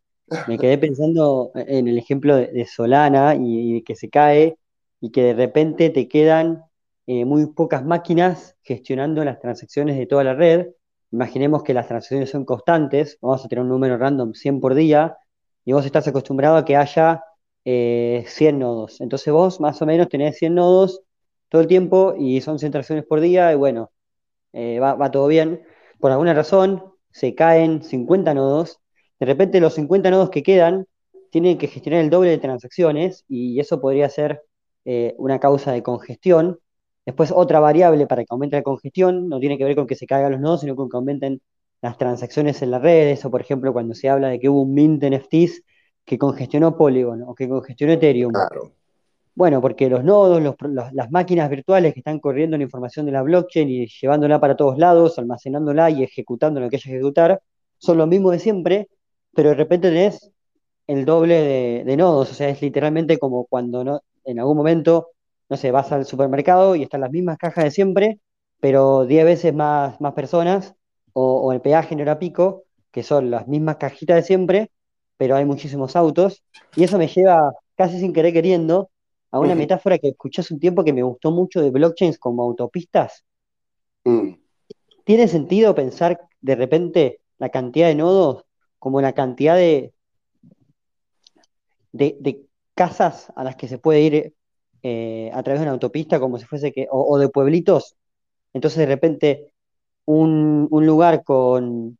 Me quedé pensando en el ejemplo de, Solana y, que se cae y que de repente te quedan eh, muy pocas máquinas gestionando las transacciones de toda la red. Imaginemos que las transacciones son constantes, vamos a tener un número random 100 por día y vos estás acostumbrado a que haya 100 eh, nodos. Entonces vos más o menos tenés 100 nodos todo el tiempo y son 100 transacciones por día y bueno, eh, va, va todo bien. Por alguna razón, se caen 50 nodos, de repente los 50 nodos que quedan tienen que gestionar el doble de transacciones y eso podría ser eh, una causa de congestión. Después otra variable para que aumente la congestión no tiene que ver con que se caigan los nodos, sino con que aumenten las transacciones en la red. Eso, por ejemplo, cuando se habla de que hubo un mint de NFTs que congestionó Polygon o que congestionó Ethereum. Claro. Bueno, porque los nodos, las máquinas virtuales que están corriendo la información de la blockchain y llevándola para todos lados, almacenándola y ejecutando lo que haya que ejecutar, son los mismos de siempre, pero de repente tenés el doble de, nodos. O sea, es literalmente como cuando no, en algún momento, no sé, vas al supermercado y están las mismas cajas de siempre, pero 10 veces más, más personas, o, el peaje no era pico, que son las mismas cajitas de siempre, pero hay muchísimos autos, y eso me lleva casi sin querer queriendo a una metáfora que escuché hace un tiempo que me gustó mucho de blockchains como autopistas. Mm. ¿Tiene sentido pensar de repente la cantidad de nodos como la cantidad de, de, casas a las que se puede ir eh, a través de una autopista, como si fuese que, o, de pueblitos? Entonces de repente un, lugar con,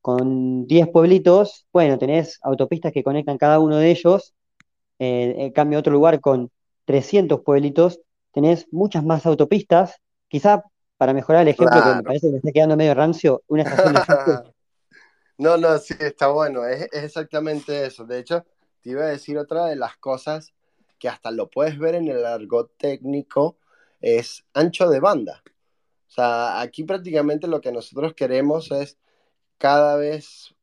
con 10 pueblitos, bueno, tenés autopistas que conectan cada uno de ellos, eh, en cambio otro lugar con 300 pueblitos, tenés muchas más autopistas, quizá para mejorar el ejemplo que me parece que me está quedando medio rancio, una estación de No, no, sí, está bueno, es, exactamente eso. De hecho, te iba a decir otra de las cosas que hasta lo puedes ver en el argot técnico, es ancho de banda. O sea, aquí prácticamente lo que nosotros queremos es cada vez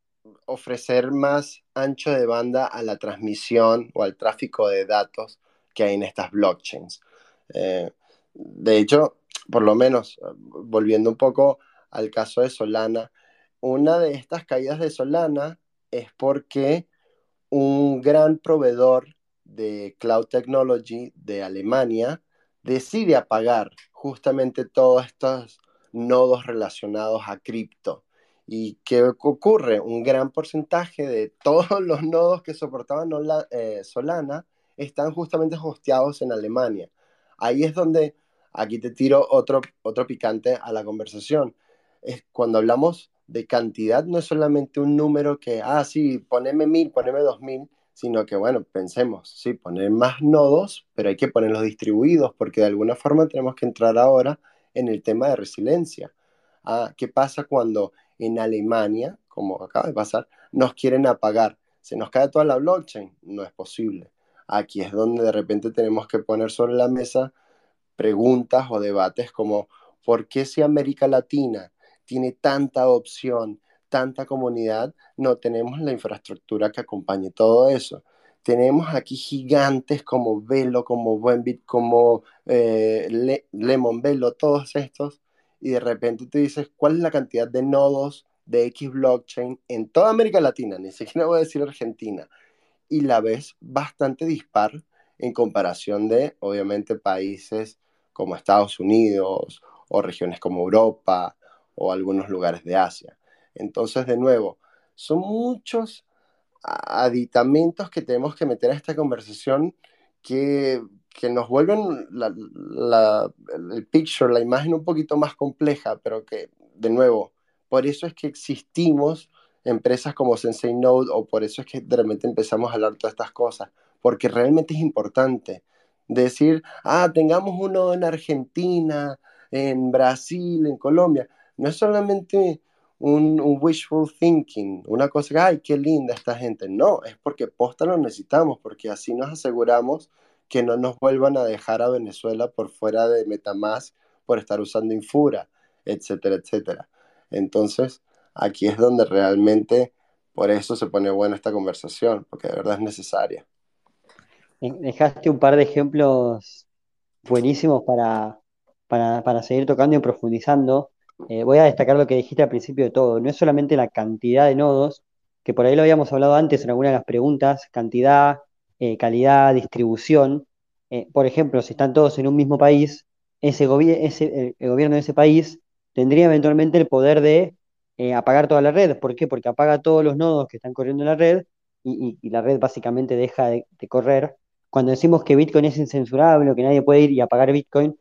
ofrecer más ancho de banda a la transmisión o al tráfico de datos que hay en estas blockchains. Eh, de hecho, por lo menos, volviendo un poco al caso de Solana, una de estas caídas de Solana es porque un gran proveedor de cloud technology de Alemania decide apagar justamente todos estos nodos relacionados a cripto. ¿Y qué ocurre? Un gran porcentaje de todos los nodos que soportaban eh, Solana están justamente hosteados en Alemania. Ahí es donde, aquí te tiro otro, otro picante a la conversación. Es cuando hablamos de cantidad, no es solamente un número que, ah, sí, poneme mil, poneme dos mil, sino que, bueno, pensemos, sí, poner más nodos, pero hay que ponerlos distribuidos, porque de alguna forma tenemos que entrar ahora en el tema de resiliencia. Ah, ¿Qué pasa cuando en Alemania, como acaba de pasar, nos quieren apagar? ¿Se nos cae toda la blockchain? No es posible. Aquí es donde de repente tenemos que poner sobre la mesa preguntas o debates como ¿por qué si América Latina tiene tanta opción, tanta comunidad, no tenemos la infraestructura que acompañe todo eso? Tenemos aquí gigantes como Velo, como Buenbit, como eh, Lemon Velo, todos estos, y de repente tú dices, ¿cuál es la cantidad de nodos de X blockchain en toda América Latina? Ni siquiera voy a decir Argentina y la ves bastante dispar en comparación de, obviamente, países como Estados Unidos o regiones como Europa o algunos lugares de Asia. Entonces, de nuevo, son muchos aditamentos que tenemos que meter a esta conversación que, que nos vuelven la, el picture, la imagen un poquito más compleja, pero que, de nuevo, por eso es que existimos empresas como Sensei Node o por eso es que de repente empezamos a hablar todas estas cosas, porque realmente es importante decir, ah, tengamos uno en Argentina, en Brasil, en Colombia. No es solamente un, wishful thinking, una cosa que, ay, qué linda esta gente. No, es porque posta lo necesitamos, porque así nos aseguramos que no nos vuelvan a dejar a Venezuela por fuera de Metamask por estar usando Infura, etcétera, etcétera. Entonces, aquí es donde realmente por eso se pone buena esta conversación, porque de verdad es necesaria. Dejaste un par de ejemplos buenísimos para, para, seguir tocando y profundizando. Eh, voy a destacar lo que dijiste al principio de todo. No es solamente la cantidad de nodos, que por ahí lo habíamos hablado antes en alguna de las preguntas, cantidad, eh, calidad, distribución. Eh, por ejemplo, si están todos en un mismo país, ese, ese el gobierno de ese país tendría eventualmente el poder de apagar toda la red. ¿Por qué? Porque apaga todos los nodos que están corriendo en la red y, la red básicamente deja de, correr. Cuando decimos que Bitcoin es incensurable o que nadie puede ir y apagar Bitcoin,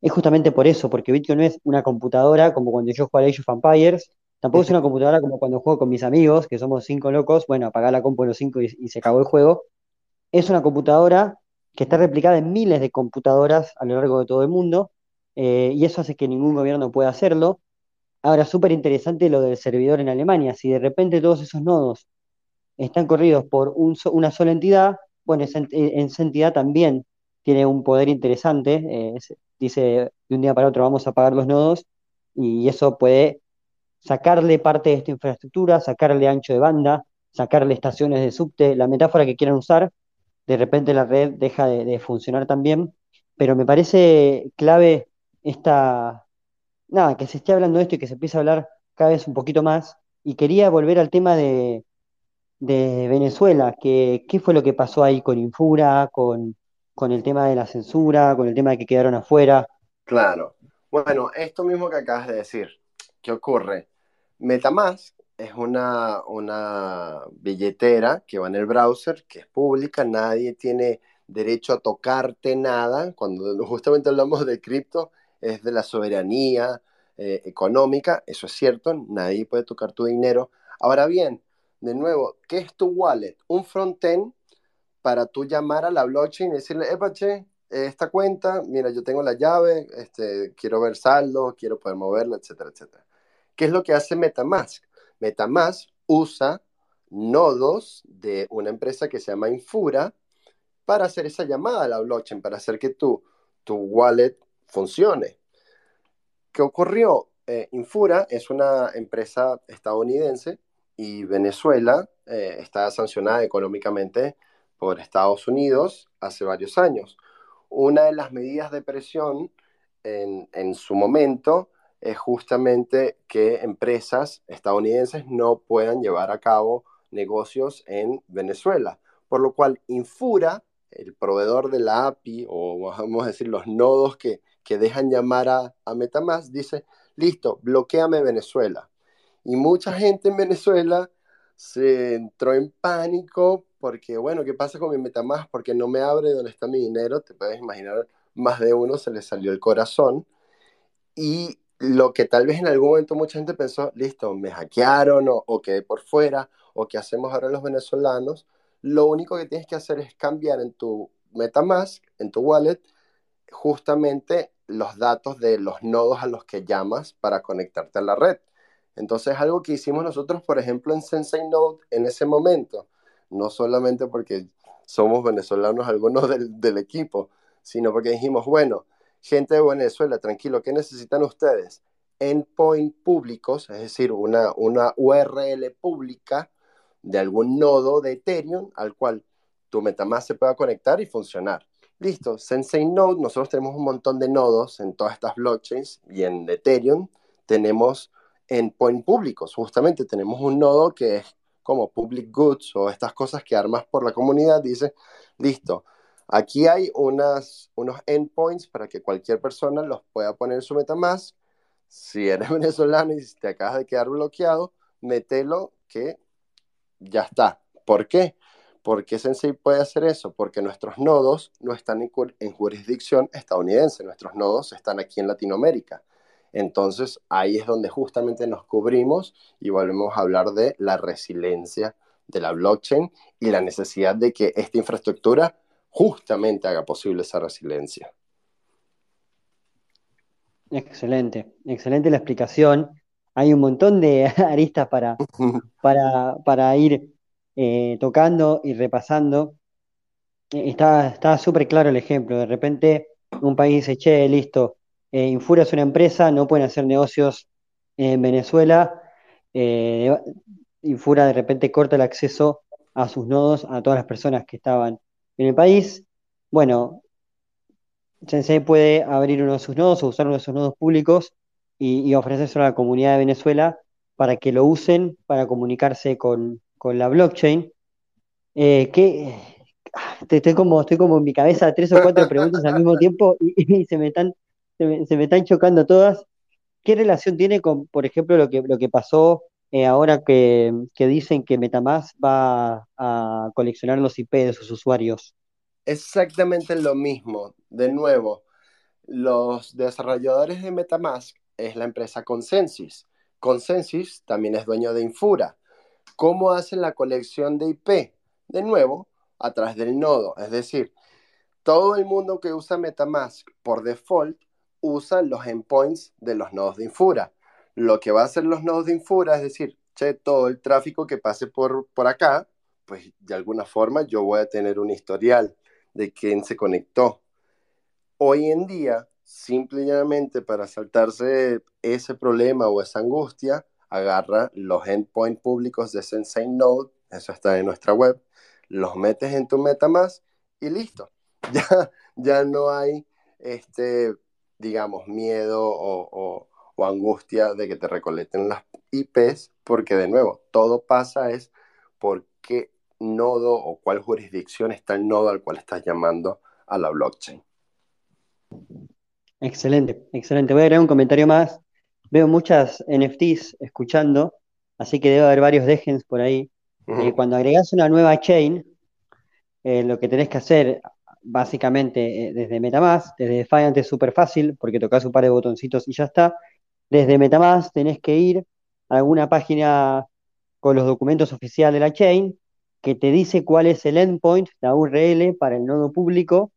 es justamente por eso, porque Bitcoin no es una computadora como cuando yo jugaba Age of Empires, Tampoco es una computadora como cuando juego con mis amigos, que somos cinco locos, bueno, apagar la compu de los cinco y, se acabó el juego. Es una computadora que está replicada en miles de computadoras a lo largo de todo el mundo, eh, y eso hace que ningún gobierno pueda hacerlo. Ahora, súper interesante lo del servidor en Alemania. Si de repente todos esos nodos están corridos por una sola entidad, bueno, esa, entidad también tiene un poder interesante. Eh, dice de un día para otro vamos a apagar los nodos y eso puede sacarle parte de esta infraestructura, sacarle ancho de banda, sacarle estaciones de subte, la metáfora que quieran usar, de repente la red deja de, funcionar también, pero me parece clave esta, nada, que se esté hablando de esto y que se empiece a hablar cada vez un poquito más, y quería volver al tema de, de Venezuela, que, ¿qué fue lo que pasó ahí con Infura, con, con el tema de la censura, con el tema de que quedaron afuera? Claro. Bueno, esto mismo que acabas de decir, ¿qué ocurre? Metamask es una, una billetera que va en el browser, que es pública, nadie tiene derecho a tocarte nada. Cuando justamente hablamos de cripto, es de la soberanía eh, económica, eso es cierto, nadie puede tocar tu dinero. Ahora bien, de nuevo, ¿qué es tu wallet? Un frontend para tú llamar a la blockchain y decirle, epache, esta cuenta, mira, yo tengo la llave, este, quiero ver saldo, quiero poder moverla, etcétera, etcétera. ¿Qué es lo que hace Metamask? Metamask usa nodos de una empresa que se llama Infura para hacer esa llamada a la blockchain, para hacer que tu, tu wallet funcione. ¿Qué ocurrió? Eh, Infura es una empresa estadounidense y Venezuela eh, está sancionada económicamente por Estados Unidos hace varios años. Una de las medidas de presión en, su momento es justamente que empresas estadounidenses no puedan llevar a cabo negocios en Venezuela. Por lo cual, Infura, el proveedor de la API, o vamos a decir los nodos que, que dejan llamar a, a Metamask, dice, listo, bloqueame Venezuela. Y mucha gente en Venezuela se entró en pánico porque, bueno, ¿qué pasa con mi Metamask? Porque no me abre donde está mi dinero. Te puedes imaginar, más de uno se le salió el corazón. Y lo que tal vez en algún momento mucha gente pensó, listo, me hackearon o, o quedé por fuera, o qué hacemos ahora los venezolanos, lo único que tienes que hacer es cambiar en tu Metamask, en tu wallet, justamente los datos de los nodos a los que llamas para conectarte a la red. Entonces, algo que hicimos nosotros, por ejemplo, en Sensei Node en ese momento, no solamente porque somos venezolanos algunos del, equipo, sino porque dijimos, bueno, gente de Venezuela, tranquilo, ¿qué necesitan ustedes? Endpoint públicos, es decir, una, una URL pública de algún nodo de Ethereum al cual tu Metamask se pueda conectar y funcionar. Listo, Sensei Node, nosotros tenemos un montón de nodos en todas estas blockchains y en Ethereum tenemos endpoint públicos. Justamente tenemos un nodo que es como public goods o estas cosas que armas por la comunidad. Dice, listo, Aquí hay unas, unos endpoints para que cualquier persona los pueda poner en su MetaMask. Si eres venezolano y te acabas de quedar bloqueado, mételo que ya está. ¿Por qué? ¿Por qué Sensei puede hacer eso? Porque nuestros nodos no están en, en jurisdicción estadounidense, nuestros nodos están aquí en Latinoamérica. Entonces ahí es donde justamente nos cubrimos y volvemos a hablar de la resiliencia de la blockchain y la necesidad de que esta infraestructura justamente haga posible esa resiliencia. Excelente, excelente la explicación. Hay un montón de aristas para, para, ir eh, tocando y repasando. Eh, está súper claro el ejemplo. De repente un país dice, che, listo, eh, Infura es una empresa, no pueden hacer negocios en Venezuela. Infura de repente corta el acceso a sus nodos a todas las personas que estaban en el país, bueno, Sensei puede abrir uno de sus nodos o usar uno de sus nodos públicos y, ofrecerse a la comunidad de Venezuela para que lo usen para comunicarse con, la blockchain. Eh, que, estoy, como, estoy como en mi cabeza tres o cuatro preguntas al mismo tiempo y, se, me están, se, me, están chocando todas. ¿Qué relación tiene con, por ejemplo, lo que, lo que pasó eh, ahora que, dicen que Metamask va a coleccionar los IP de sus usuarios. Exactamente lo mismo. De nuevo, los desarrolladores de Metamask es la empresa Consensus. Consensus también es dueño de Infura. ¿Cómo hacen la colección de IP? De nuevo, a través del nodo. Es decir, todo el mundo que usa Metamask por default usa los endpoints de los nodos de Infura. Lo que va a hacer los nodos de Infura es decir, che, todo el tráfico que pase por, por acá, pues de alguna forma yo voy a tener un historial de quién se conectó. Hoy en día, simplemente para saltarse ese problema o esa angustia, agarra los endpoints públicos de Sensei Node, eso está en nuestra web, los metes en tu MetaMask y listo. Ya, ya no hay, este, digamos, miedo o, o angustia de que te recolecten las IPs, porque de nuevo, todo pasa es por qué nodo o cuál jurisdicción está el nodo al cual estás llamando a la blockchain. Excelente, excelente. Voy a agregar un comentario más. Veo muchas NFTs escuchando, así que debe haber varios degens por ahí. Eh, cuando agregas una nueva chain, eh, lo que tenés que hacer, básicamente, eh, desde Metamask, desde Defiant es súper fácil, porque tocas un par de botoncitos y ya está. Desde Metamask tenés que ir a alguna página con los documentos oficiales de la chain que te dice cuál es el endpoint, la URL para el nodo público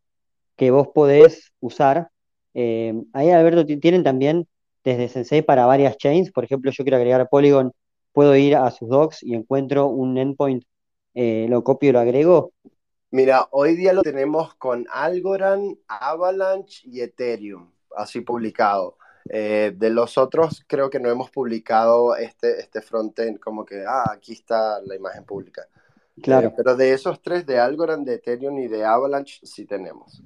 que vos podés usar. Eh, ahí, Alberto, tienen también desde Sensei para varias chains. Por ejemplo, yo quiero agregar Polygon, puedo ir a sus docs y encuentro un endpoint, eh, lo copio y lo agrego. Mira, hoy día lo tenemos con Algorand, Avalanche y Ethereum, así publicado. Eh, de los otros, creo que no hemos publicado este, este frontend como que, ah, aquí está la imagen pública. Claro. pero de esos tres, de Algorand, de Ethereum y de Avalanche, sí tenemos.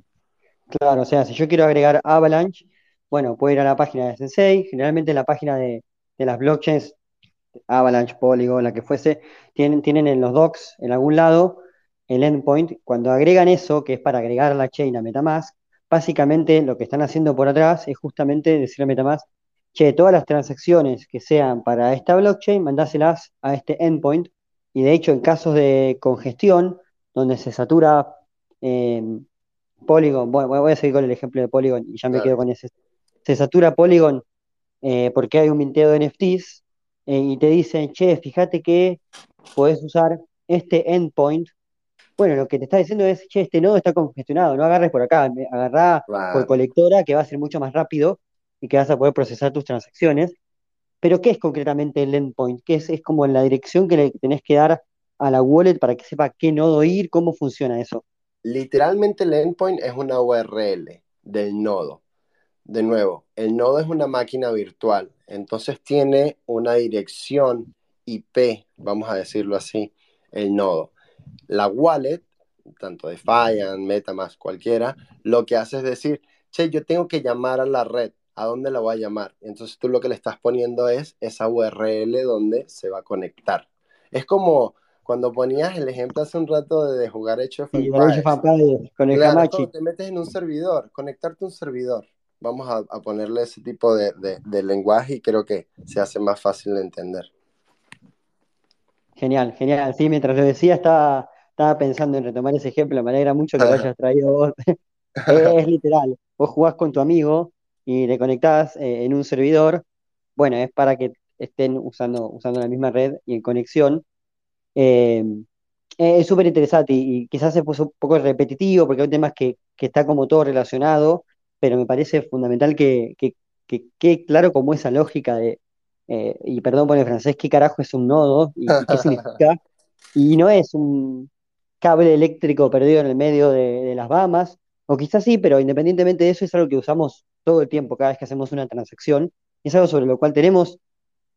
Claro, o sea, si yo quiero agregar Avalanche, bueno, puedo ir a la página de Sensei, generalmente la página de, las blockchains, Avalanche, Polygon, la que fuese, tienen, tienen en los docs, en algún lado, el endpoint. Cuando agregan eso, que es para agregar la chain a Metamask, básicamente lo que están haciendo por atrás es justamente decirle a Metamask, che, todas las transacciones que sean para esta blockchain, mandáselas a este endpoint. Y de hecho, en casos de congestión, donde se satura eh, Polygon, bueno, voy a seguir con el ejemplo de Polygon y ya me quedo con ese. Se satura Polygon eh, porque hay un minteo de NFTs eh, y te dicen, che, fíjate que podés usar este endpoint. Bueno, lo que te está diciendo es, che, este nodo está congestionado, no agarres por acá, agarrá por colectora que va a ser mucho más rápido y que vas a poder procesar tus transacciones. Pero, ¿qué es concretamente el endpoint? ¿Qué es? Es como la dirección que le tenés que dar a la wallet para que sepa qué nodo ir, cómo funciona eso. Literalmente el endpoint es una URL del nodo. De nuevo, el nodo es una máquina virtual, entonces tiene una dirección IP, vamos a decirlo así, el nodo. La wallet, tanto de Defiant, MetaMask, cualquiera, lo que hace es decir, che, yo tengo que llamar a la red, ¿a dónde la voy a llamar? Entonces tú lo que le estás poniendo es esa URL donde se va a conectar. Es como cuando ponías el ejemplo hace un rato de, jugar hecho con el claro, te metes en un servidor, conectarte a un servidor. Vamos a, ponerle ese tipo de, lenguaje y creo que se hace más fácil de entender. Genial, genial. Sí, mientras lo decía estaba, pensando en retomar ese ejemplo. Me alegra mucho que lo hayas traído vos. es, literal. Vos jugás con tu amigo y le conectás eh, en un servidor. Bueno, es para que estén usando, usando la misma red y en conexión eh, es súper interesante y, quizás se puso un poco repetitivo porque hay temas que, que está como todo relacionado, pero me parece fundamental que quede claro como esa lógica de, eh, y perdón por el francés, qué carajo es un nodo y, qué significa. Y no es un cable eléctrico perdido en el medio de, las Bahamas, o quizás sí, pero independientemente de eso es algo que usamos todo el tiempo cada vez que hacemos una transacción, es algo sobre lo cual tenemos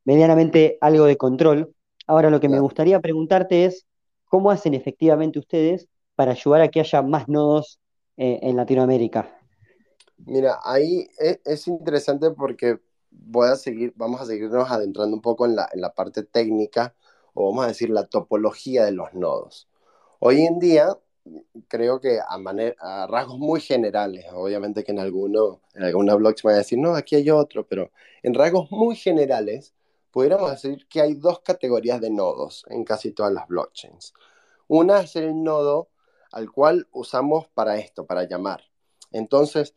medianamente algo de control, Ahora lo que me gustaría preguntarte es, ¿cómo hacen efectivamente ustedes para ayudar a que haya más nodos eh, en Latinoamérica? Mira, ahí e, es, interesante porque voy a seguir, vamos a seguirnos adentrando un poco en la, en la parte técnica o vamos a decir la topología de los nodos. Hoy en día, creo que a, a rasgos muy generales, obviamente que en, alguno, en alguna blockchain va a decir, no, aquí hay otro, pero en rasgos muy generales, pudiéramos decir que hay dos categorías de nodos en casi todas las blockchains. Una es el nodo al cual usamos para esto, para llamar. Entonces,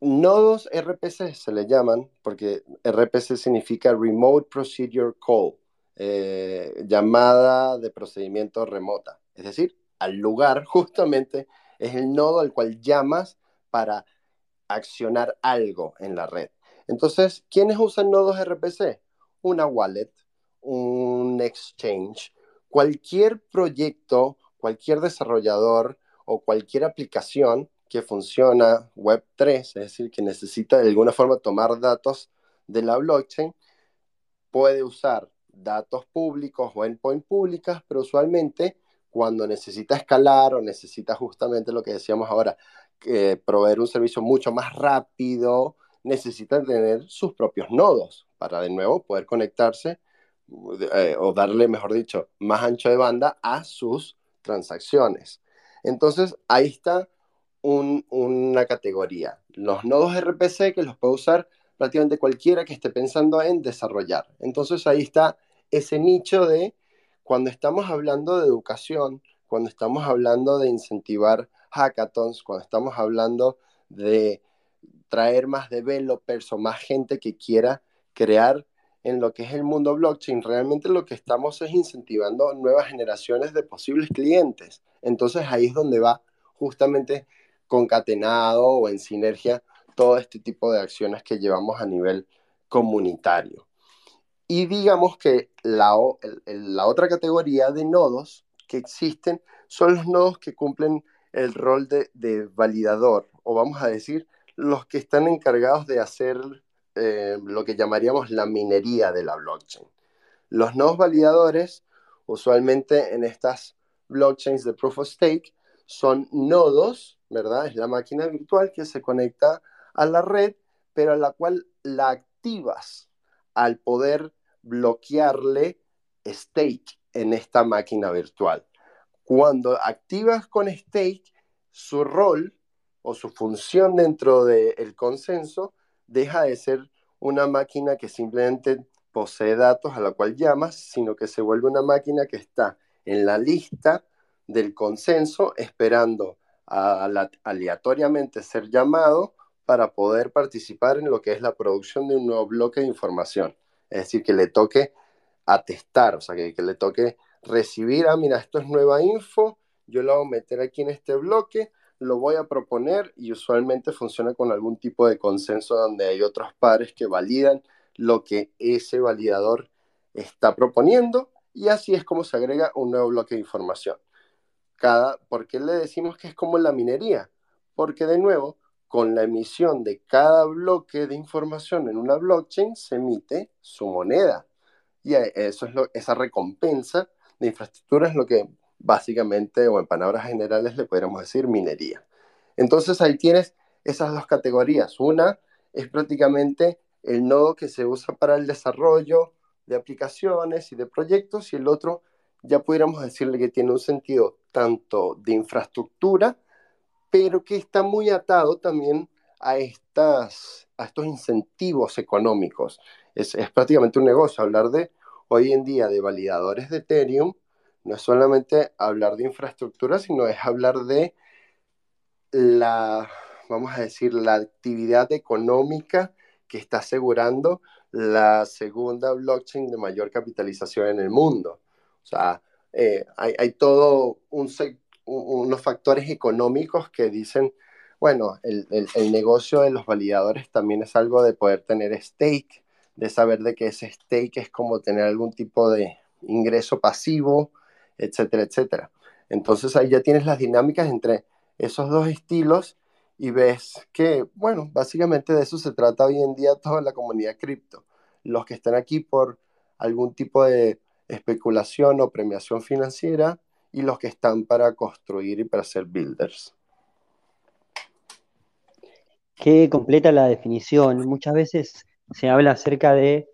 nodos RPC se le llaman, porque RPC significa Remote Procedure Call, eh, llamada de procedimiento remota. Es decir, al lugar justamente es el nodo al cual llamas para accionar algo en la red. Entonces, ¿quiénes usan nodos RPC? Una wallet, un exchange, cualquier proyecto, cualquier desarrollador o cualquier aplicación que funciona Web3, es decir, que necesita de alguna forma tomar datos de la blockchain, puede usar datos públicos o endpoint públicas, pero usualmente cuando necesita escalar o necesita justamente lo que decíamos ahora, proveer un servicio mucho más rápido, necesita tener sus propios nodos para de nuevo poder conectarse eh, o darle, mejor dicho, más ancho de banda a sus transacciones. Entonces, ahí está una categoría. Los nodos RPC que los puede usar prácticamente cualquiera que esté pensando en desarrollar. Entonces, ahí está ese nicho de cuando estamos hablando de educación, cuando estamos hablando de incentivar hackathons, cuando estamos hablando de traer más developers o más gente que quiera crear en lo que es el mundo blockchain, realmente lo que estamos es incentivando nuevas generaciones de posibles clientes. Entonces ahí es donde va justamente concatenado o en sinergia todo este tipo de acciones que llevamos a nivel comunitario. Y digamos que la, la otra categoría de nodos que existen son los nodos que cumplen el rol de, validador, o vamos a decir, los que están encargados de hacer eh, lo que llamaríamos la minería de la blockchain. Los nodos validadores, usualmente en estas blockchains de proof of stake, son nodos, ¿verdad? Es la máquina virtual que se conecta a la red, pero a la cual la activas al poder bloquearle stake en esta máquina virtual. Cuando activas con stake, su rol o su función dentro del consenso deja de ser una máquina que simplemente posee datos a la cual llamas, sino que se vuelve una máquina que está en la lista del consenso esperando aleatoriamente ser llamado para poder participar en lo que es la producción de un nuevo bloque de información. Es decir, que le toque atestar, o sea, que, le toque recibir, ah, mira, esto es nueva info, yo lo voy a meter aquí en este bloque, lo voy a proponer y usualmente funciona con algún tipo de consenso donde hay otros pares que validan lo que ese validador está proponiendo y así es como se agrega un nuevo bloque de información. Cada, ¿Por qué le decimos que es como la minería? Porque de nuevo, con la emisión de cada bloque de información en una blockchain se emite su moneda. Y eso es lo, esa recompensa de infraestructura es lo que básicamente, o en palabras generales, le podríamos decir minería. Entonces ahí tienes esas dos categorías. Una es prácticamente el nodo que se usa para el desarrollo de aplicaciones y de proyectos y el otro ya pudiéramos decirle que tiene un sentido tanto de infraestructura, pero que está muy atado también a, estas, a estos incentivos económicos. Es, es prácticamente un negocio hablar de hoy en día de validadores de Ethereum no es solamente hablar de infraestructura, sino es hablar de la, vamos a decir, la actividad económica que está asegurando la segunda blockchain de mayor capitalización en el mundo. O sea, eh, hay, hay, todo un, unos factores económicos que dicen, bueno, el, el, el, negocio de los validadores también es algo de poder tener stake, de saber de que ese stake es como tener algún tipo de ingreso pasivo, etcétera, etcétera. Entonces ahí ya tienes las dinámicas entre esos dos estilos y ves que, bueno, básicamente de eso se trata hoy en día toda la comunidad cripto. Los que están aquí por algún tipo de especulación o premiación financiera y los que están para construir y para ser builders. Qué completa la definición. Muchas veces se habla acerca de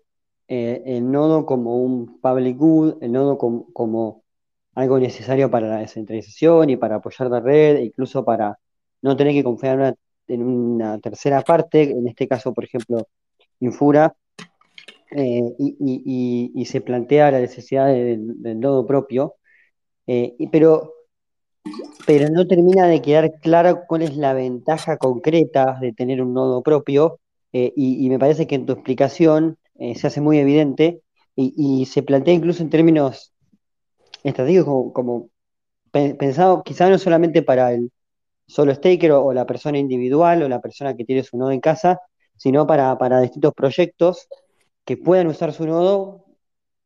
eh, el nodo como un public good, el nodo como algo necesario para la descentralización y para apoyar la red, incluso para no tener que confiar en una, tercera parte, en este caso, por ejemplo, Infura, eh, y, se plantea la necesidad del, nodo propio. Eh, pero pero no termina de quedar claro cuál es la ventaja concreta de tener un nodo propio, eh, y, me parece que en tu explicación se hace muy evidente y, se plantea incluso en términos estratégicos como, como pe- pensado quizá no solamente para el solo staker o, la persona individual o la persona que tiene su nodo en casa, sino para distintos proyectos que puedan usar su nodo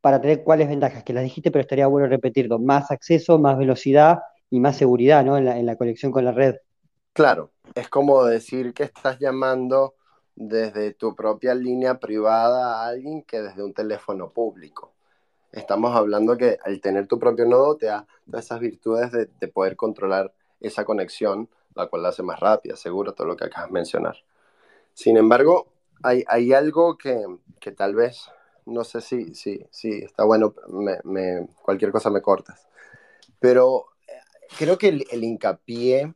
para tener cuáles ventajas, que las dijiste, pero estaría bueno repetirlo, más acceso, más velocidad y más seguridad, ¿no? En la, en la conexión con la red. Claro, es como decir que estás llamando desde tu propia línea privada a alguien que desde un teléfono público. Estamos hablando que al tener tu propio nodo te da esas virtudes de, de poder controlar esa conexión, la cual la hace más rápida, seguro, todo lo que acabas de mencionar. Sin embargo, hay, algo que, que, tal vez, no sé si, si, si está bueno, cualquier cosa me cortas, pero eh, creo que el, el hincapié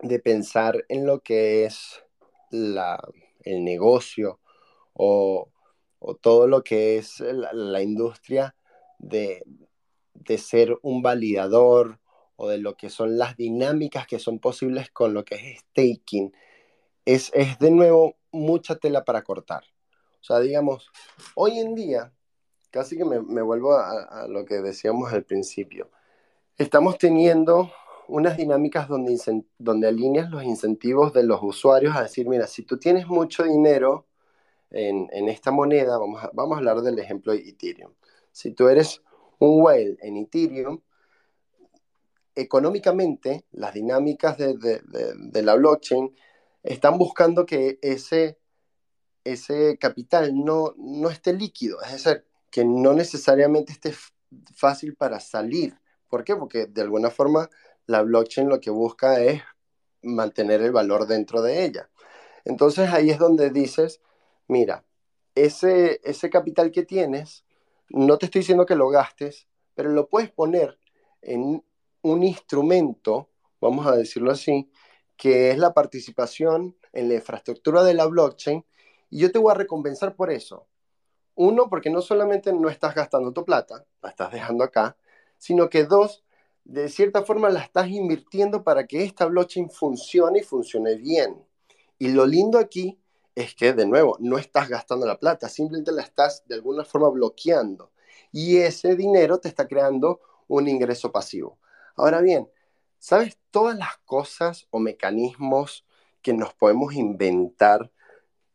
de pensar en lo que es la, el negocio o, o, todo lo que es la, la industria de, de, ser un validador o de lo que son las dinámicas que son posibles con lo que es staking, es, es de nuevo mucha tela para cortar. O sea, digamos, hoy en día, casi que me, vuelvo a, lo que decíamos al principio, estamos teniendo unas dinámicas donde, donde alineas los incentivos de los usuarios a decir, mira, si tú tienes mucho dinero en, en esta moneda, vamos a, vamos a hablar del ejemplo de Ethereum. Si tú eres un whale en Ethereum, económicamente las dinámicas de, de, la blockchain están buscando que ese, ese capital no, no esté líquido, es decir, que no necesariamente esté fácil para salir. ¿Por qué? Porque de alguna forma la blockchain lo que busca es mantener el valor dentro de ella. Entonces ahí es donde dices, mira, ese, ese capital que tienes, no te estoy diciendo que lo gastes, pero lo puedes poner en un instrumento, vamos a decirlo así, que es la participación en la infraestructura de la blockchain, y yo te voy a recompensar por eso. Uno, porque no solamente no estás gastando tu plata, la estás dejando acá, sino que dos, de cierta forma la estás invirtiendo para que esta blockchain funcione y funcione bien. Y lo lindo aquí es que, de nuevo, no estás gastando la plata, simplemente la estás de alguna forma bloqueando. Y ese dinero te está creando un ingreso pasivo. Ahora bien, ¿sabes todas las cosas o mecanismos que nos podemos inventar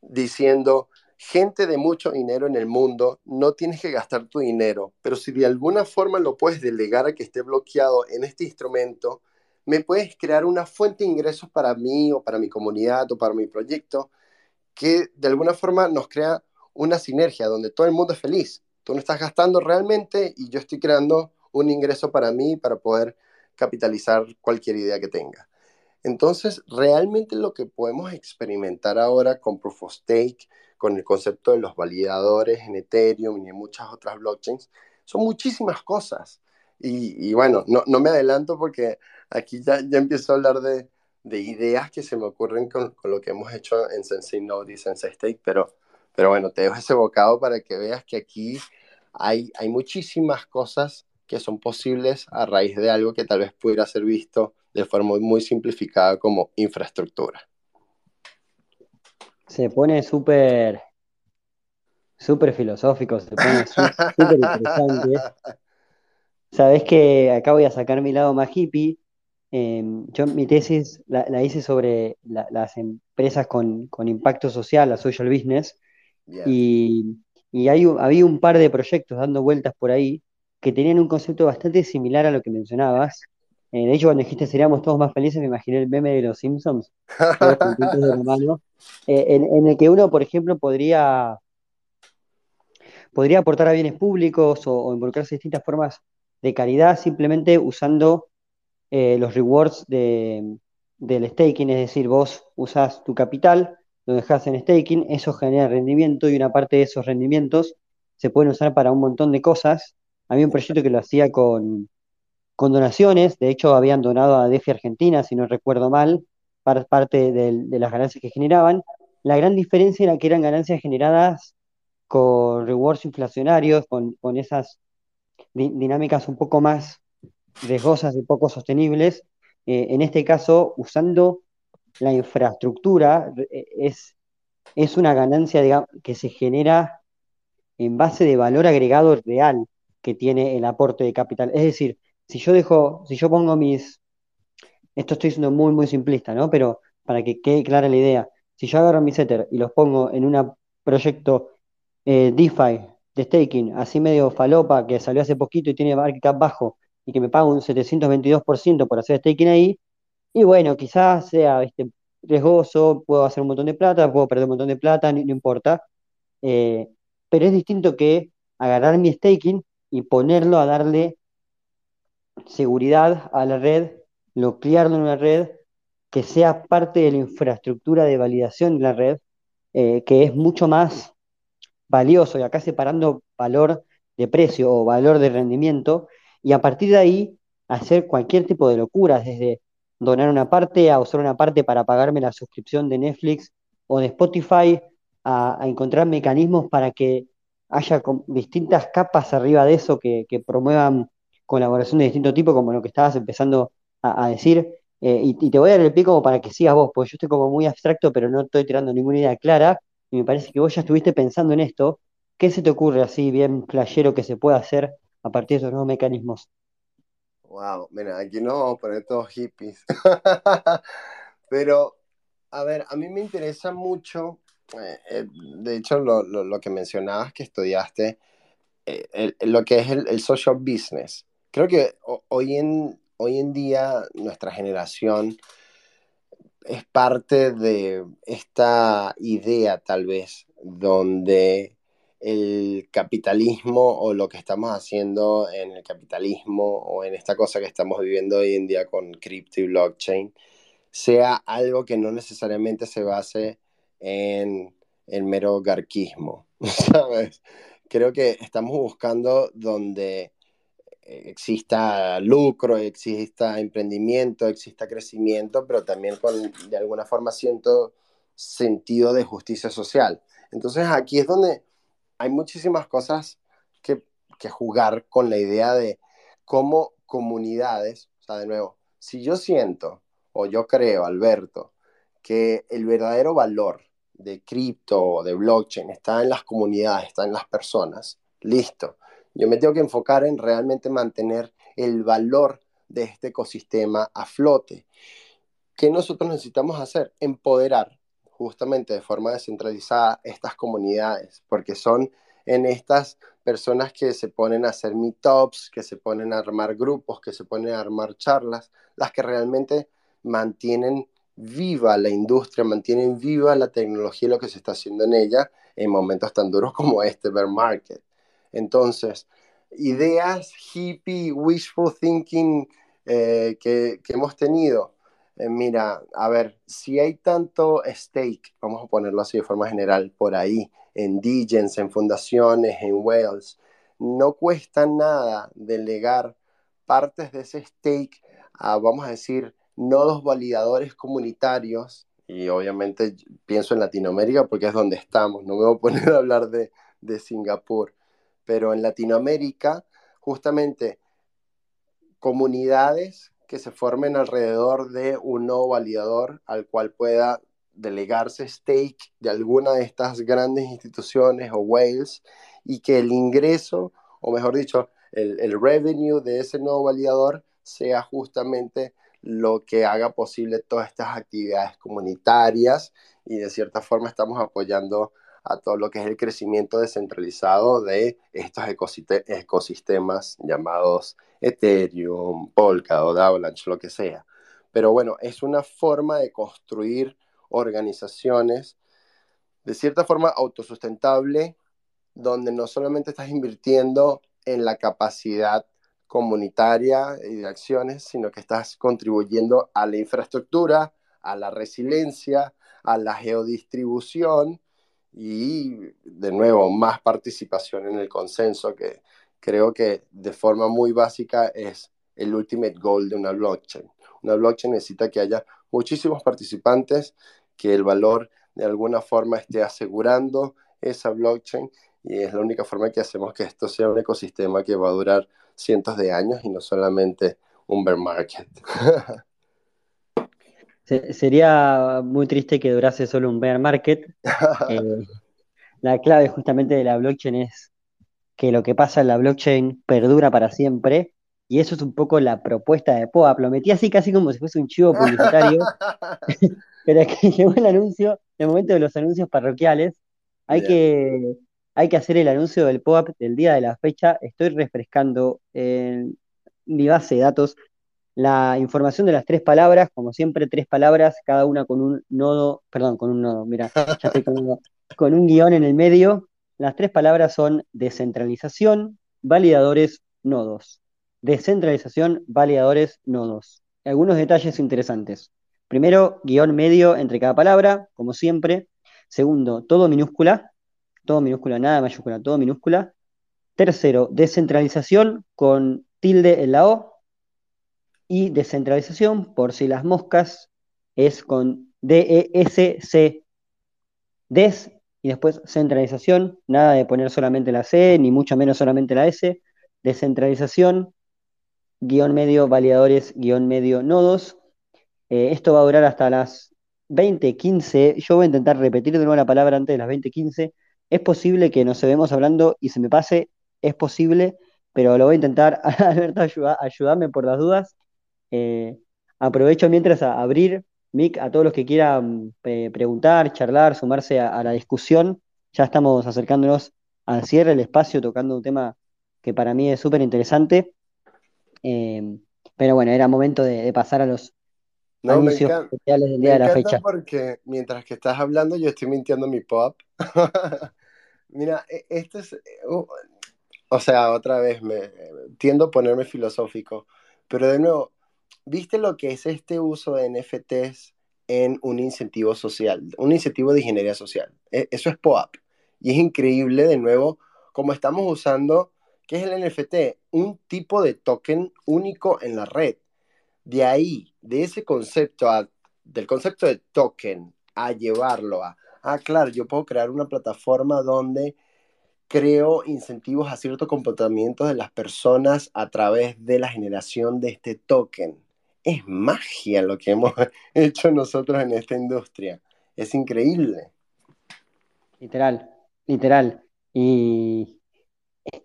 diciendo, gente de mucho dinero en el mundo, no tienes que gastar tu dinero, pero si de alguna forma lo puedes delegar a que esté bloqueado en este instrumento, me puedes crear una fuente de ingresos para mí o para mi comunidad o para mi proyecto que de alguna forma nos crea una sinergia donde todo el mundo es feliz. Tú no estás gastando realmente y yo estoy creando un ingreso para mí para poder capitalizar cualquier idea que tenga. Entonces, realmente lo que podemos experimentar ahora con Proof of Stake, con el concepto de los validadores en Ethereum y en muchas otras blockchains, son muchísimas cosas. Y, bueno, no, me adelanto porque aquí ya, ya empiezo a hablar de, de, ideas que se me ocurren con, con, lo que hemos hecho en Sensei Node y Sensei Stake, pero, pero bueno, te dejo ese bocado para que veas que aquí hay, hay muchísimas cosas que son posibles a raíz de algo que tal vez pudiera ser visto de forma muy simplificada como infraestructura. Se pone súper súper filosófico, se pone súper interesante. Sabes que acá voy a sacar mi lado más hippie. Eh, yo mi tesis la, la hice sobre la, las empresas con, con, impacto social, la social business, yeah. y, y hay, había un par de proyectos dando vueltas por ahí que tenían un concepto bastante similar a lo que mencionabas, eh, de hecho, cuando dijiste seríamos todos más felices, me imaginé el meme de los Simpsons, de mano, eh, en, en, el que uno, por ejemplo, podría, podría aportar a bienes públicos o, o involucrarse en distintas formas de caridad simplemente usando eh, los rewards de, del staking, es decir, vos usás tu capital, lo dejas en staking, eso genera rendimiento y una parte de esos rendimientos se pueden usar para un montón de cosas. Había un proyecto que lo hacía con, donaciones, de hecho habían donado a DeFi Argentina, si no recuerdo mal, parte de, las ganancias que generaban. La gran diferencia era que eran ganancias generadas con rewards inflacionarios, con, esas di dinámicas un poco más riesgosas y poco sostenibles. Eh, en este caso, usando la infraestructura, eh, es, una ganancia que se genera en base de valor agregado real que tiene el aporte de capital. Es decir, si yo dejo, si yo pongo mis, esto estoy siendo muy, muy simplista, ¿no? Pero para que quede clara la idea, si yo agarro mis Ether y los pongo en un proyecto eh, DeFi de staking, así medio falopa, que salió hace poquito y tiene market cap bajo, y que me paga un 722% por hacer staking ahí, y bueno, quizás sea este, riesgoso, puedo hacer un montón de plata, puedo perder un montón de plata, no, importa. Eh, pero es distinto que agarrar mi staking y ponerlo a darle seguridad a la red, bloquearlo en una red que sea parte de la infraestructura de validación de la red, eh, que es mucho más valioso, y acá separando valor de precio o valor de rendimiento, y a partir de ahí hacer cualquier tipo de locuras, desde donar una parte a usar una parte para pagarme la suscripción de Netflix o de Spotify, a, encontrar mecanismos para que haya distintas capas arriba de eso que, promuevan colaboración de distinto tipo, como lo que estabas empezando a, decir. Eh, y, te voy a dar el pie como para que sigas vos, porque yo estoy como muy abstracto, pero no estoy tirando ninguna idea clara, y me parece que vos ya estuviste pensando en esto. ¿Qué se te ocurre así, bien playero, que se pueda hacer a partir de esos nuevos mecanismos? Wow, mira, aquí nos vamos a poner todos hippies. Pero, a ver, a mí me interesa mucho, eh, eh, de hecho, lo, lo, que mencionabas que estudiaste, eh, lo que es el, social business. Creo que hoy en, hoy en día nuestra generación es parte de esta idea, tal vez, donde el capitalismo o lo que estamos haciendo en el capitalismo o en esta cosa que estamos viviendo hoy en día con cripto y blockchain sea algo que no necesariamente se base en el mero garquismo, ¿sabes? Creo que estamos buscando donde exista lucro, exista emprendimiento, exista crecimiento, pero también con de alguna forma siento sentido de justicia social. Entonces aquí es donde hay muchísimas cosas que, jugar con la idea de cómo comunidades, o sea, de nuevo, si yo siento o yo creo, Alberto, que el verdadero valor de cripto o de blockchain está en las comunidades, está en las personas, listo. Yo me tengo que enfocar en realmente mantener el valor de este ecosistema a flote. ¿Qué nosotros necesitamos hacer? Empoderar justamente de forma descentralizada estas comunidades, porque son en estas personas que se ponen a hacer meetups, que se ponen a armar grupos, que se ponen a armar charlas, las que realmente mantienen viva la industria, mantienen viva la tecnología y lo que se está haciendo en ella en momentos tan duros como este bear market. Entonces, ideas hippie, wishful thinking eh, que, que hemos tenido, eh, mira, a ver, si hay tanto stake, vamos a ponerlo así de forma general, por ahí, en Digens, en fundaciones, en Wales, no cuesta nada delegar partes de ese stake a, vamos a decir, nodos validadores comunitarios, y obviamente pienso en Latinoamérica porque es donde estamos, no me voy a poner a hablar de, de Singapur, pero en Latinoamérica, justamente comunidades que se formen alrededor de un nodo validador al cual pueda delegarse stake de alguna de estas grandes instituciones o whales y que el ingreso, o mejor dicho, el, el revenue de ese nodo validador sea justamente lo que haga posible todas estas actividades comunitarias y de cierta forma estamos apoyando a todo lo que es el crecimiento descentralizado de estos ecosistemas llamados Ethereum, Polkadot, Avalanche, lo que sea. Pero bueno, es una forma de construir organizaciones de cierta forma autosustentable, donde no solamente estás invirtiendo en la capacidad comunitaria y de acciones, sino que estás contribuyendo a la infraestructura, a la resiliencia, a la geodistribución y, de nuevo, más participación en el consenso, que creo que de forma muy básica es el ultimate goal de una blockchain. Una blockchain necesita que haya muchísimos participantes, que el valor de alguna forma esté asegurando esa blockchain y es la única forma que hacemos que esto sea un ecosistema que va a durar cientos de años y no solamente un bear market. Sería muy triste que durase solo un bear market. Eh, la clave justamente de la blockchain es que lo que pasa en la blockchain perdura para siempre. Y eso es un poco la propuesta de POAP. Lo metí así casi como si fuese un chivo publicitario. pero es que llegó el anuncio, el momento de los anuncios parroquiales. Hay, que, hay que hacer el anuncio del POAP del día de la fecha. Estoy refrescando en mi base de datos la información de las tres palabras, como siempre, tres palabras, cada una con un nodo, perdón, con un nodo, mira, ya estoy con, con un guion en el medio. Las tres palabras son descentralización, validadores, nodos. Descentralización, validadores, nodos. Algunos detalles interesantes. Primero, guion medio entre cada palabra, como siempre. Segundo, todo minúscula, todo minúscula, nada mayúscula, todo minúscula. Tercero, descentralización con tilde en la O, y descentralización, por si las moscas, es con D-E-S-C, des, y después centralización, nada de poner solamente la C, ni mucho menos solamente la S, descentralización, guion medio validadores, guion medio nodos. Eh, esto va a durar hasta las 20.15. Yo voy a intentar repetir de nuevo la palabra antes de las 20.15. Es posible que nos vemos hablando y se me pase, es posible, pero lo voy a intentar. Alberto, ayúdame por las dudas. Eh, aprovecho mientras a abrir, Mick, a todos los que quieran eh, preguntar, charlar, sumarse a, la discusión. Ya estamos acercándonos al cierre del espacio, tocando un tema que para mí es súper interesante. Eh, pero bueno, era momento de, pasar a los anuncios especiales del día de la fecha. Porque mientras que estás hablando, yo estoy mintiendo mi pop. Mira, e, este es. o sea, otra vez me tiendo a ponerme filosófico, pero de nuevo, ¿Viste lo que es este uso de NFTs en un incentivo social, un incentivo de ingeniería social? E, eso es POAP. Y es increíble, de nuevo, cómo estamos usando, ¿qué es el NFT? Un tipo de token único en la red. De ahí, de ese concepto, del concepto de token, a llevarlo a, ah, claro, yo puedo crear una plataforma donde creo incentivos a ciertos comportamientos de las personas a través de la generación de este token es magia lo que hemos hecho nosotros en esta industria. Es increíble. Literal, literal. Y,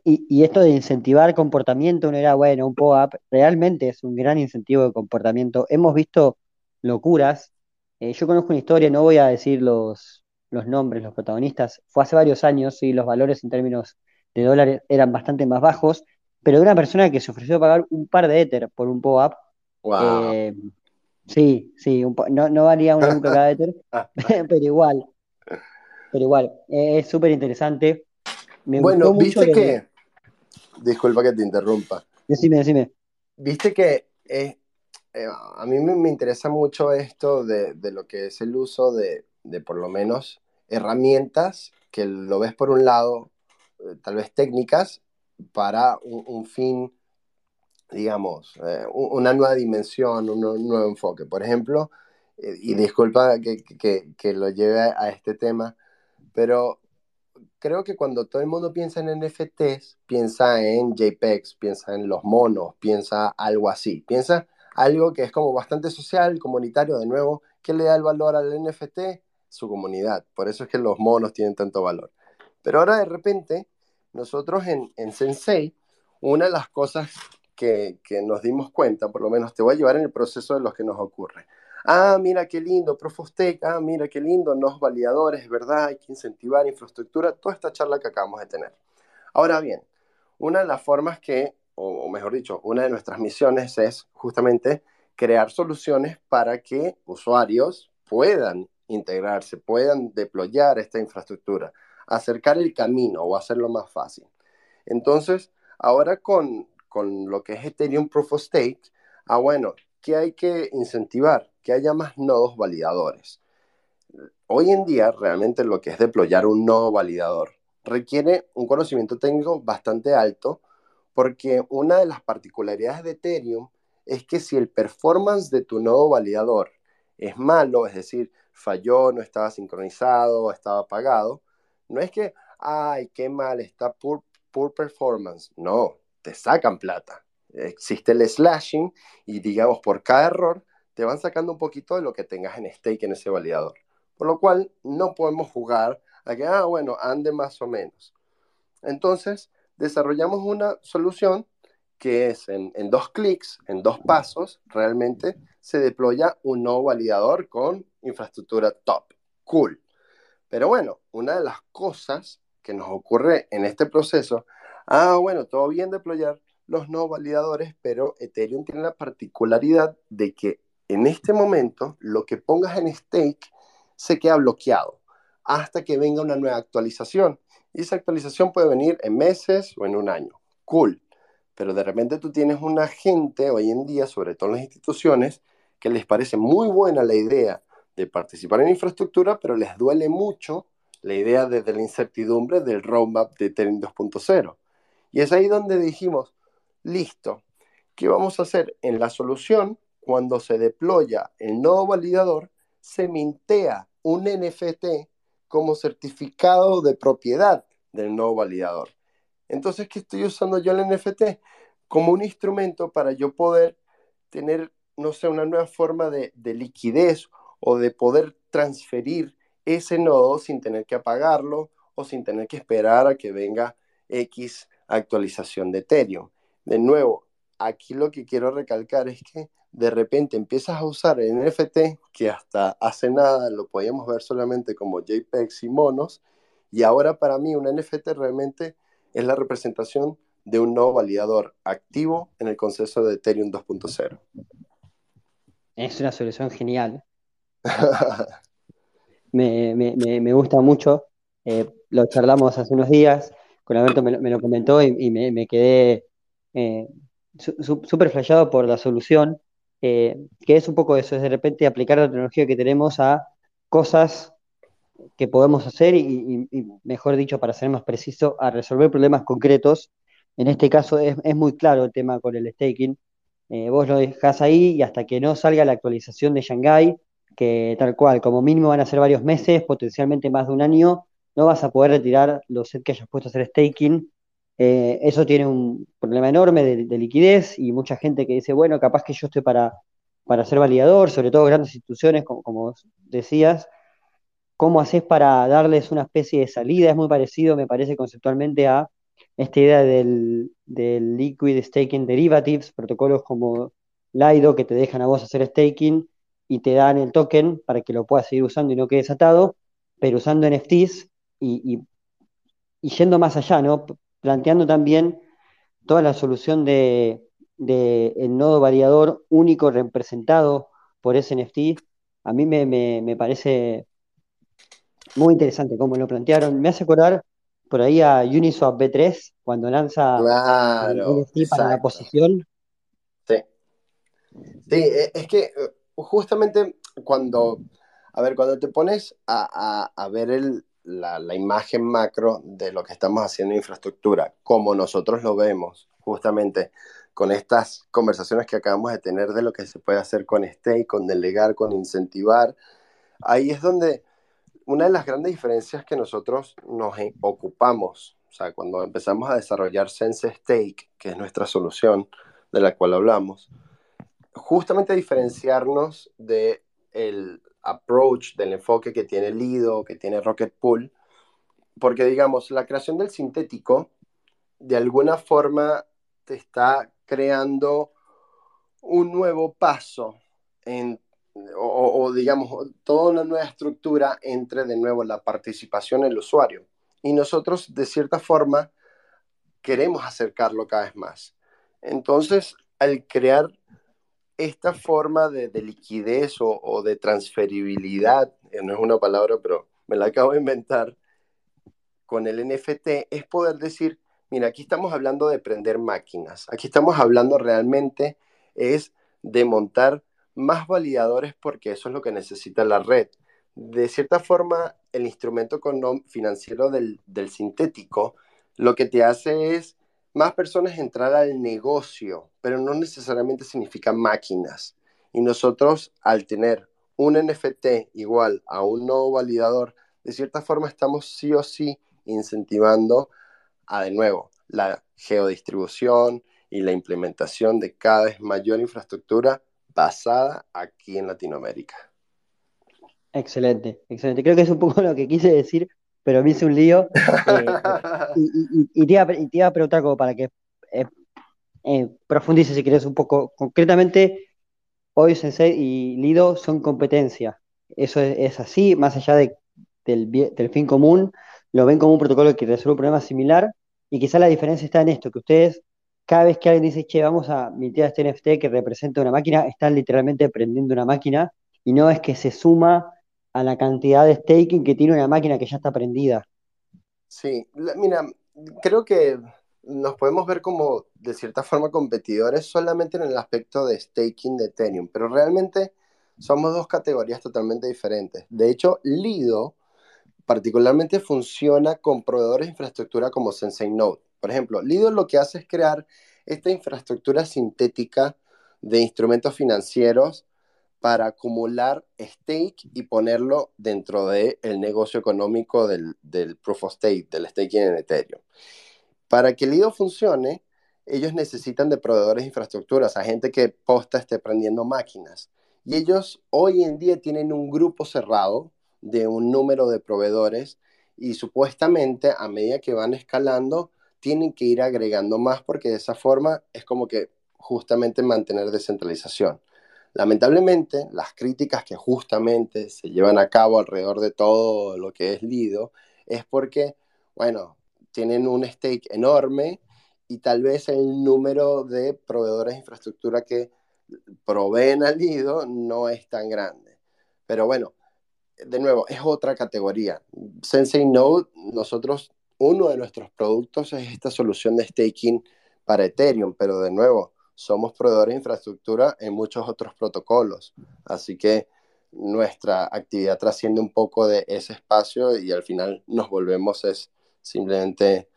y, esto de incentivar comportamiento no era bueno, un POAP, realmente es un gran incentivo de comportamiento. Hemos visto locuras. Eh, yo conozco una historia, no voy a decir los, los nombres, los protagonistas. Fue hace varios años y los valores en términos de dólares eran bastante más bajos, pero de una persona que se ofreció a pagar un par de Ether por un POAP eh, sí, sí, no, no valía una nunca cada Ether, pero igual, pero igual, es súper interesante. bueno, viste que, disculpa que te interrumpa. Decime, decime. Viste que eh, eh, a mí me, interesa mucho esto de, lo que es el uso de, por lo menos herramientas que lo ves por un lado, tal vez técnicas, para un fin digamos, eh, una nueva dimensión, un, nuevo enfoque. Por ejemplo, eh, y disculpa que, que, que, lo lleve a este tema, pero creo que cuando todo el mundo piensa en NFTs, piensa en JPEGs, piensa en los monos, piensa algo así, piensa algo que es como bastante social, comunitario, de nuevo, ¿qué le da el valor al NFT? Su comunidad. Por eso es que los monos tienen tanto valor. Pero ahora de repente, nosotros en, en Sensei, una de las cosas que, nos dimos cuenta, por lo menos te voy a llevar en el proceso de lo que nos ocurre. Ah, mira qué lindo, Proof of Stake, ah, mira qué lindo, los validadores, ¿verdad? Hay que incentivar infraestructura, toda esta charla que acabamos de tener. Ahora bien, una de las formas que, o mejor dicho, una de nuestras misiones es justamente crear soluciones para que usuarios puedan integrarse, puedan deployar esta infraestructura, acercar el camino o hacerlo más fácil. Entonces, ahora con, con lo que es Ethereum Proof of Stake, ah, bueno, ¿qué hay que incentivar? Que haya más nodos validadores. Hoy en día, realmente lo que es deployar un nodo validador requiere un conocimiento técnico bastante alto, porque una de las particularidades de Ethereum es que si el performance de tu nodo validador es malo, es decir, falló, no estaba sincronizado, estaba apagado, no es que, ay, qué mal, está poor, poor performance. No, te sacan plata. Existe el slashing y digamos por cada error te van sacando un poquito de lo que tengas en stake en ese validador. Por lo cual no podemos jugar a que, ah, bueno, ande más o menos. Entonces, desarrollamos una solución que es en, dos clics, en dos pasos, realmente se deploya un nuevo validador con infraestructura top. Cool. Pero bueno, una de las cosas que nos ocurre en este proceso, ah, bueno, todo bien deployar los nuevos validadores, pero Ethereum tiene la particularidad de que en este momento lo que pongas en stake se queda bloqueado hasta que venga una nueva actualización. Y esa actualización puede venir en meses o en un año. Cool. Pero de repente tú tienes una gente hoy en día, sobre todo en las instituciones, que les parece muy buena la idea de participar en infraestructura, pero les duele mucho la idea desde la incertidumbre del roadmap de Ethereum 2.0. Y es ahí donde dijimos, listo, ¿qué vamos a hacer? En la solución, cuando se deploya el nodo validador, se mintea un NFT como certificado de propiedad del nodo validador. Entonces, ¿qué estoy usando yo el NFT? Como un instrumento para yo poder tener, no sé, una nueva forma de, de liquidez o de poder transferir ese nodo sin tener que apagarlo o sin tener que esperar a que venga X actualización de Ethereum. De nuevo, aquí lo que quiero recalcar es que de repente empiezas a usar el NFT, que hasta hace nada lo podíamos ver solamente como JPEGs y monos, y ahora para mí un NFT realmente es la representación de un nodo validador activo en el consenso de Ethereum 2.0. Es una solución genial. me, gusta mucho. Eh, lo charlamos hace unos días, con Alberto me, lo comentó y, me, quedé eh, súper flayado por la solución. Eh, que es un poco eso, es de repente aplicar la tecnología que tenemos a cosas que podemos hacer y, mejor dicho, para ser más preciso, a resolver problemas concretos. En este caso es, muy claro el tema con el staking. Eh, vos lo dejás ahí y hasta que no salga la actualización de Shanghai, que tal cual, como mínimo van a ser varios meses, potencialmente más de un año, no vas a poder retirar los sets que hayas puesto a hacer staking eh, eso tiene un problema enorme de, liquidez y mucha gente que dice, bueno, capaz que yo estoy para, para ser validador, sobre todo grandes instituciones, como, decías. ¿Cómo haces para darles una especie de salida? Es muy parecido, me parece, conceptualmente a esta idea del, Liquid Staking Derivatives, protocolos como Lido que te dejan a vos hacer staking y te dan el token para que lo puedas seguir usando y no quedes atado, pero usando NFTs y, y yendo más allá, ¿no? planteando también toda la solución de, el nodo variador único representado por ese NFT, a mí me, parece muy interesante cómo lo plantearon. Me hace acordar por ahí a Uniswap B3 cuando lanza NFT para la posición. Sí. Sí, e, es que eh, justamente cuando, a ver, cuando te pones a ver el, la, imagen macro de lo que estamos haciendo en infraestructura, como nosotros lo vemos, justamente con estas conversaciones que acabamos de tener de lo que se puede hacer con stake, con delegar, con incentivar, ahí es donde una de las grandes diferencias que nosotros nos ocupamos, o sea, cuando empezamos a desarrollar Sense Stake, que es nuestra solución de la cual hablamos, justamente diferenciarnos de approach, del enfoque que tiene Lido, que tiene Rocket Pool, porque digamos, la creación del sintético de alguna forma te está creando un nuevo paso en, o, digamos, toda una nueva estructura entre de nuevo la participación del usuario. Y nosotros, de cierta forma, queremos acercarlo cada vez más. Entonces, al crear esta forma de, liquidez o, de transferibilidad, eh, no es una palabra, pero me la acabo de inventar, con el NFT es poder decir, mira, aquí estamos hablando de prender máquinas, aquí estamos hablando realmente es de montar más validadores porque eso es lo que necesita la red. De cierta forma, el instrumento financiero del, sintético lo que te hace es más personas entrar al negocio, pero no necesariamente significa máquinas. Y nosotros, al tener un NFT igual a un nodo validador, de cierta forma estamos sí o sí incentivando a, de nuevo, la geodistribución y la implementación de cada vez mayor infraestructura basada aquí en Latinoamérica. Excelente, excelente. Creo que es un poco lo que quise decir, pero me hice un lío. Eh, y, te iba, a preguntar como para que eh, eh, profundices si quieres un poco. Concretamente, hoy Sensei y Lido son competencia. Eso es, así, más allá de, del, del, fin común, lo ven como un protocolo que resuelve un problema similar. Y quizá la diferencia está en esto, que ustedes, cada vez que alguien dice, che, vamos a emitir este NFT que representa una máquina, están literalmente prendiendo una máquina y no es que se suma a la cantidad de staking que tiene una máquina que ya está prendida. Sí, mira, creo que nos podemos ver como de cierta forma competidores solamente en el aspecto de staking de Ethereum, pero realmente somos dos categorías totalmente diferentes. De hecho, Lido particularmente funciona con proveedores de infraestructura como Sensei Node. Por ejemplo, Lido lo que hace es crear esta infraestructura sintética de instrumentos financieros para acumular stake y ponerlo dentro del el negocio económico del, del, proof of stake, del staking en Ethereum. Para que Lido funcione, ellos necesitan de proveedores de infraestructuras, a gente que posta esté prendiendo máquinas. Y ellos hoy en día tienen un grupo cerrado de un número de proveedores y supuestamente a medida que van escalando tienen que ir agregando más porque de esa forma es como que justamente mantener descentralización. Lamentablemente, las críticas que justamente se llevan a cabo alrededor de todo lo que es Lido es porque, bueno, tienen un stake enorme y tal vez el número de proveedores de infraestructura que proveen al Lido no es tan grande. Pero bueno, de nuevo, es otra categoría. Sensei Node, nosotros, uno de nuestros productos es esta solución de staking para Ethereum, pero de nuevo, somos proveedores de infraestructura en muchos otros protocolos. Así que nuestra actividad trasciende un poco de ese espacio y al final nos volvemos es simplemente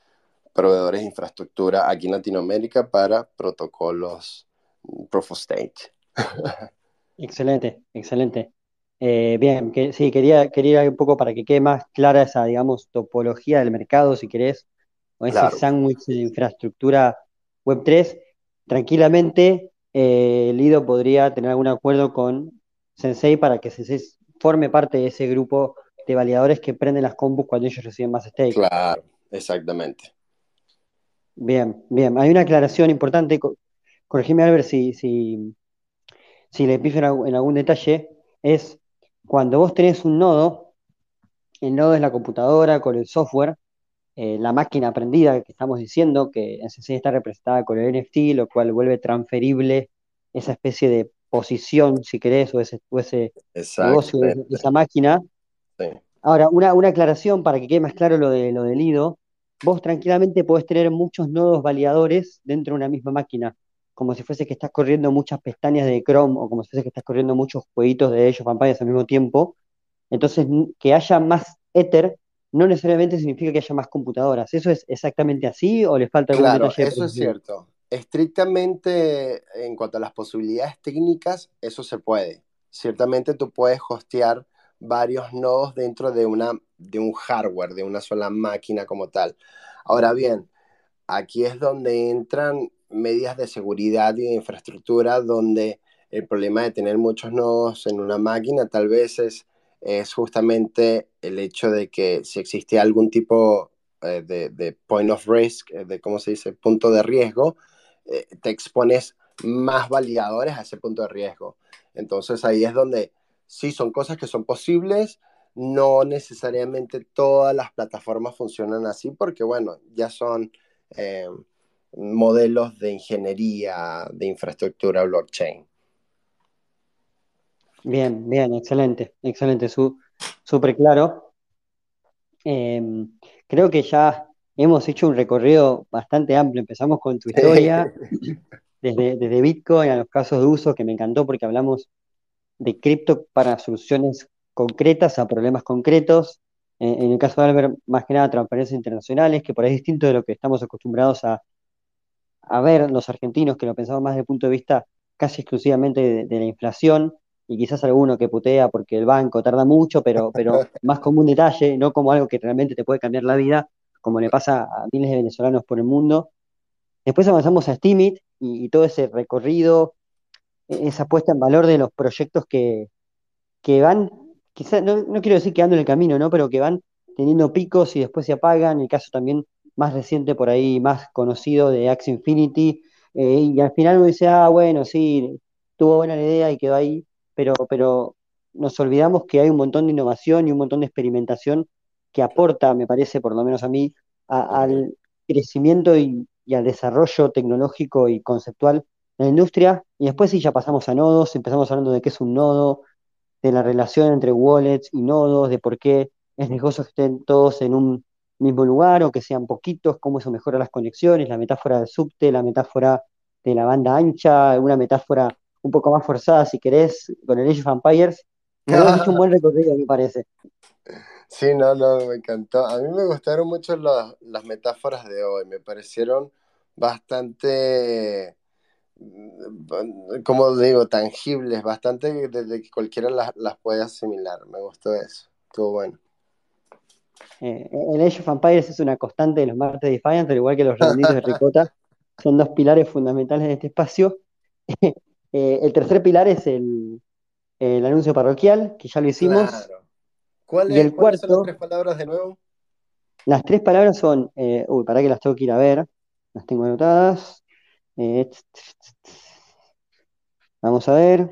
proveedores de infraestructura aquí en Latinoamérica para protocolos Proof of Stake. excelente, excelente. Eh, bien, que, sí, quería, quería un poco para que quede más clara esa, digamos, topología del mercado, si querés, o ese sándwich de infraestructura Web3 tranquilamente eh, Lido podría tener algún acuerdo con Sensei para que Sensei forme parte de ese grupo de validadores que prenden las compus cuando ellos reciben más stake. Claro, exactamente. Bien, bien. Hay una aclaración importante. Corregime, Albert, si, si, si le piso en algún detalle. Es cuando vos tenés un nodo, el nodo es la computadora con el software, eh, la máquina aprendida que estamos diciendo, que en sí está representada con el NFT, lo cual vuelve transferible esa especie de posición, si querés, o ese, negocio de, esa máquina. Ahora, una, una, aclaración para que quede más claro lo, de, lo del IDO. Vos tranquilamente podés tener muchos nodos validadores dentro de una misma máquina, como si fuese que estás corriendo muchas pestañas de Chrome o como si fuese que estás corriendo muchos jueguitos de ellos, campañas al mismo tiempo. Entonces, que haya más Ether no necesariamente significa que haya más computadoras. ¿Eso es exactamente así o le falta algún claro, Eso es cierto. Estrictamente en cuanto a las posibilidades técnicas, eso se puede. Ciertamente tú puedes hostear varios nodos dentro de, una, de un hardware, de una sola máquina como tal. Ahora bien, aquí es donde entran medidas de seguridad y de infraestructura, donde el problema de tener muchos nodos en una máquina tal vez es es justamente el hecho de que si existe algún tipo eh, de, point of risk, eh, de cómo se dice, punto de riesgo, eh, te expones más validadores a ese punto de riesgo. Entonces ahí es donde sí son cosas que son posibles, no necesariamente todas las plataformas funcionan así porque, bueno, ya son modelos de ingeniería, de infraestructura blockchain. Bien, bien, excelente, excelente, súper claro. Em, creo que ya hemos hecho un recorrido bastante amplio. Empezamos con tu historia, desde, desde Bitcoin a los casos de uso, que me encantó porque hablamos de cripto para soluciones concretas a problemas concretos. en el caso de Albert, más que nada transferencias internacionales, que por ahí es distinto de lo que estamos acostumbrados a, a ver los argentinos, que lo pensamos más desde el punto de vista casi exclusivamente de la inflación y quizás alguno que putea porque el banco tarda mucho, pero, pero más como un detalle, no como algo que realmente te puede cambiar la vida. como le pasa a miles de venezolanos por el mundo. Después avanzamos a Steamit y, y todo ese recorrido, e, esa puesta en valor de los proyectos que, que van, quizás, no, no quiero decir que ando en el camino, ¿no? Pero que van teniendo picos y después se apagan. El caso también más reciente por ahí, más conocido de Axie Infinity. eh, y al final uno dice, ah, bueno, sí, tuvo buena la idea y quedó ahí, pero, pero nos olvidamos que hay un montón de innovación y un montón de experimentación que aporta, me parece, por lo menos a mí, al crecimiento y, y al desarrollo tecnológico y conceptual de la industria. Y después sí ya pasamos a nodos, empezamos hablando de qué es un nodo, de la relación entre wallets y nodos, de por qué es riesgoso que estén todos en un mismo lugar o que sean poquitos, cómo eso mejora las conexiones, la metáfora del subte, la metáfora de la banda ancha, una metáfora un poco más forzada, si querés, con el Age of Empires. Hemos hecho un buen recorrido, me parece. Sí, no, no, me encantó. A mí me gustaron mucho las, las metáforas de hoy, me parecieron bastante, mm, como digo, tangibles, bastante desde que cualquiera las, las puede asimilar. Me gustó eso, estuvo bueno. Eh, el Age of Empires es una constante de los martes de Defiant, al igual que los redonditos de Ricota. Son dos pilares fundamentales de este espacio. Eh, el tercer pilar es el, el anuncio parroquial, que ya lo hicimos. Claro. ¿Cuál Y es- el cuáles son las cuarto, tres palabras de nuevo? las tres palabras son, eh, uy, para que las tengo que ir a ver, las tengo anotadas. Eh, vamos a ver.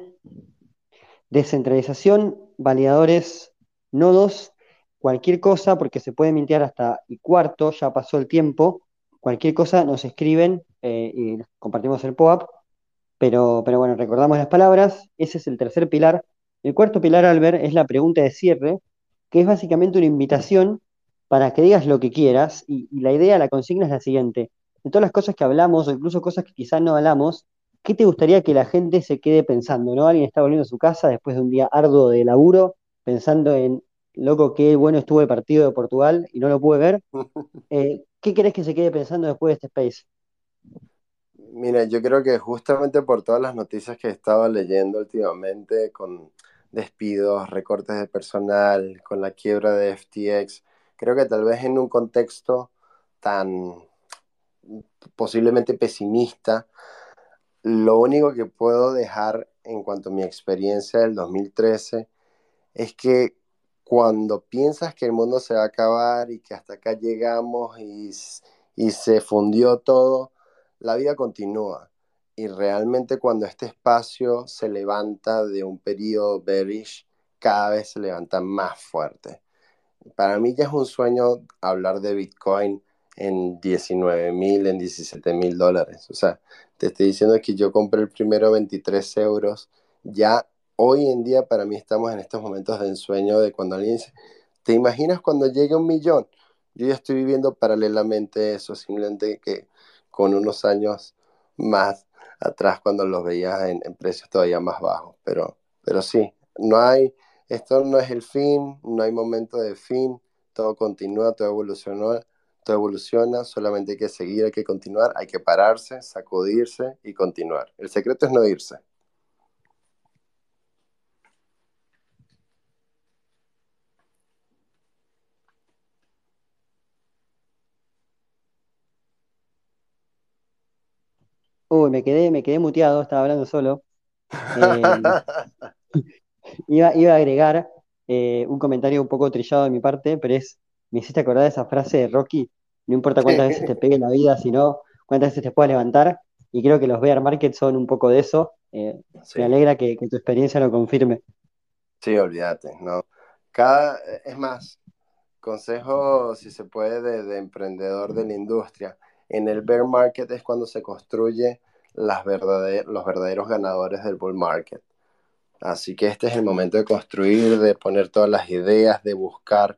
Descentralización, validadores, nodos, cualquier cosa, porque se puede mintear hasta y cuarto, ya pasó el tiempo. Cualquier cosa nos escriben eh, y compartimos el POAP. Pero, pero bueno, recordamos las palabras. Ese es el tercer pilar. El cuarto pilar, Albert, es la pregunta de cierre, que es básicamente una invitación para que digas lo que quieras. Y, la idea, la consigna es la siguiente. De todas las cosas que hablamos, o incluso cosas que quizás no hablamos, ¿qué te gustaría que la gente se quede pensando? ¿No? Alguien está volviendo a su casa después de un día arduo de laburo, pensando en, loco, qué bueno estuvo el partido de Portugal y no lo pude ver. Eh, ¿qué querés que se quede pensando después de este space? Mira, yo creo que justamente por todas las noticias que he estado leyendo últimamente, con despidos, recortes de personal, con la quiebra de FTX, creo que tal vez en un contexto tan posiblemente pesimista, lo único que puedo dejar en cuanto a mi experiencia del 2013 es que cuando piensas que el mundo se va a acabar y que hasta acá llegamos y, se fundió todo, la vida continúa. Y realmente cuando este espacio se levanta de un periodo bearish, cada vez se levanta más fuerte. Para mí ya es un sueño hablar de Bitcoin en 19 mil, en 17 mil dólares. O sea, te estoy diciendo que yo compré el primero 23 euros. Ya hoy en día para mí estamos en estos momentos de ensueño de cuando alguien dice, ¿te imaginas cuando llegue un millón? Yo ya estoy viviendo paralelamente eso, simplemente que con unos años más atrás cuando los veías en, en precios todavía más bajos. Pero, pero sí, no hay, esto no es el fin, no hay momento de fin, todo continúa, todo evoluciona, todo evoluciona, solamente hay que seguir, hay que continuar, hay que pararse, sacudirse y continuar. El secreto es no irse. Uy, me quedé, me quedé muteado, estaba hablando solo. Eh, iba, iba a agregar eh, un comentario un poco trillado de mi parte, pero es, me hiciste acordar de esa frase de Rocky, no importa cuántas veces te pegue la vida, sino cuántas veces te puedas levantar, y creo que los bear markets son un poco de eso. Eh, Sí. me alegra que, que tu experiencia lo confirme. Sí, olvídate, ¿no? Cada, es más, consejo, si se puede, de, de emprendedor de la industria. En el bear market es cuando se construye los verdaderos ganadores del bull market. Así que este es el momento de construir, de poner todas las ideas, de buscar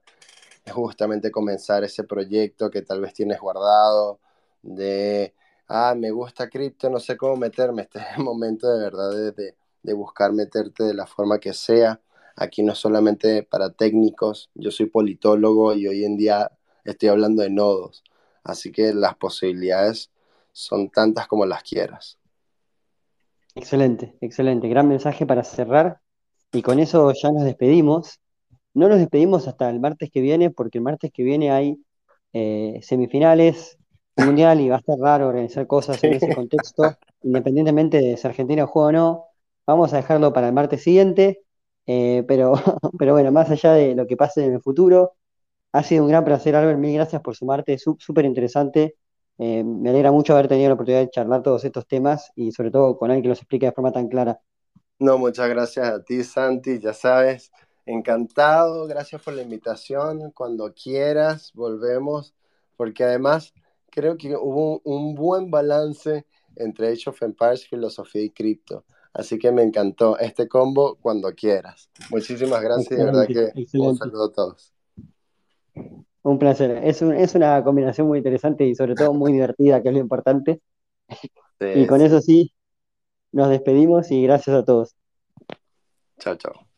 justamente comenzar ese proyecto que tal vez tienes guardado, de, ah, me gusta cripto, no sé cómo meterme. Este es el momento de verdad de, de- de buscar meterte de la forma que sea. Aquí no solamente para técnicos, yo soy politólogo y hoy en día estoy hablando de nodos. Así que las posibilidades son tantas como las quieras. Excelente, excelente. Gran mensaje para cerrar. Y con eso ya nos despedimos. No nos despedimos hasta el martes que viene, porque el martes que viene hay eh, semifinales, mundial y va a estar raro organizar cosas en ese contexto, independientemente de si Argentina juega o no. Vamos a dejarlo para el martes siguiente, eh, pero, pero bueno, más allá de lo que pase en el futuro, ha sido un gran placer, Albert. Mil gracias por sumarte, súper interesante. Eh, me alegra mucho haber tenido la oportunidad de charlar todos estos temas y sobre todo con alguien que los explique de forma tan clara. No, muchas gracias a ti, Santi. Ya sabes, encantado. Gracias por la invitación. Cuando quieras, volvemos, porque además creo que hubo un buen balance entre Age of Empires, filosofía y cripto. Así que me encantó este combo cuando quieras. Muchísimas gracias de verdad que un saludo a todos. Un placer. Es, es, una combinación muy interesante y sobre todo muy divertida, que es lo importante. y con eso sí, nos despedimos y gracias a todos. Chao, chao.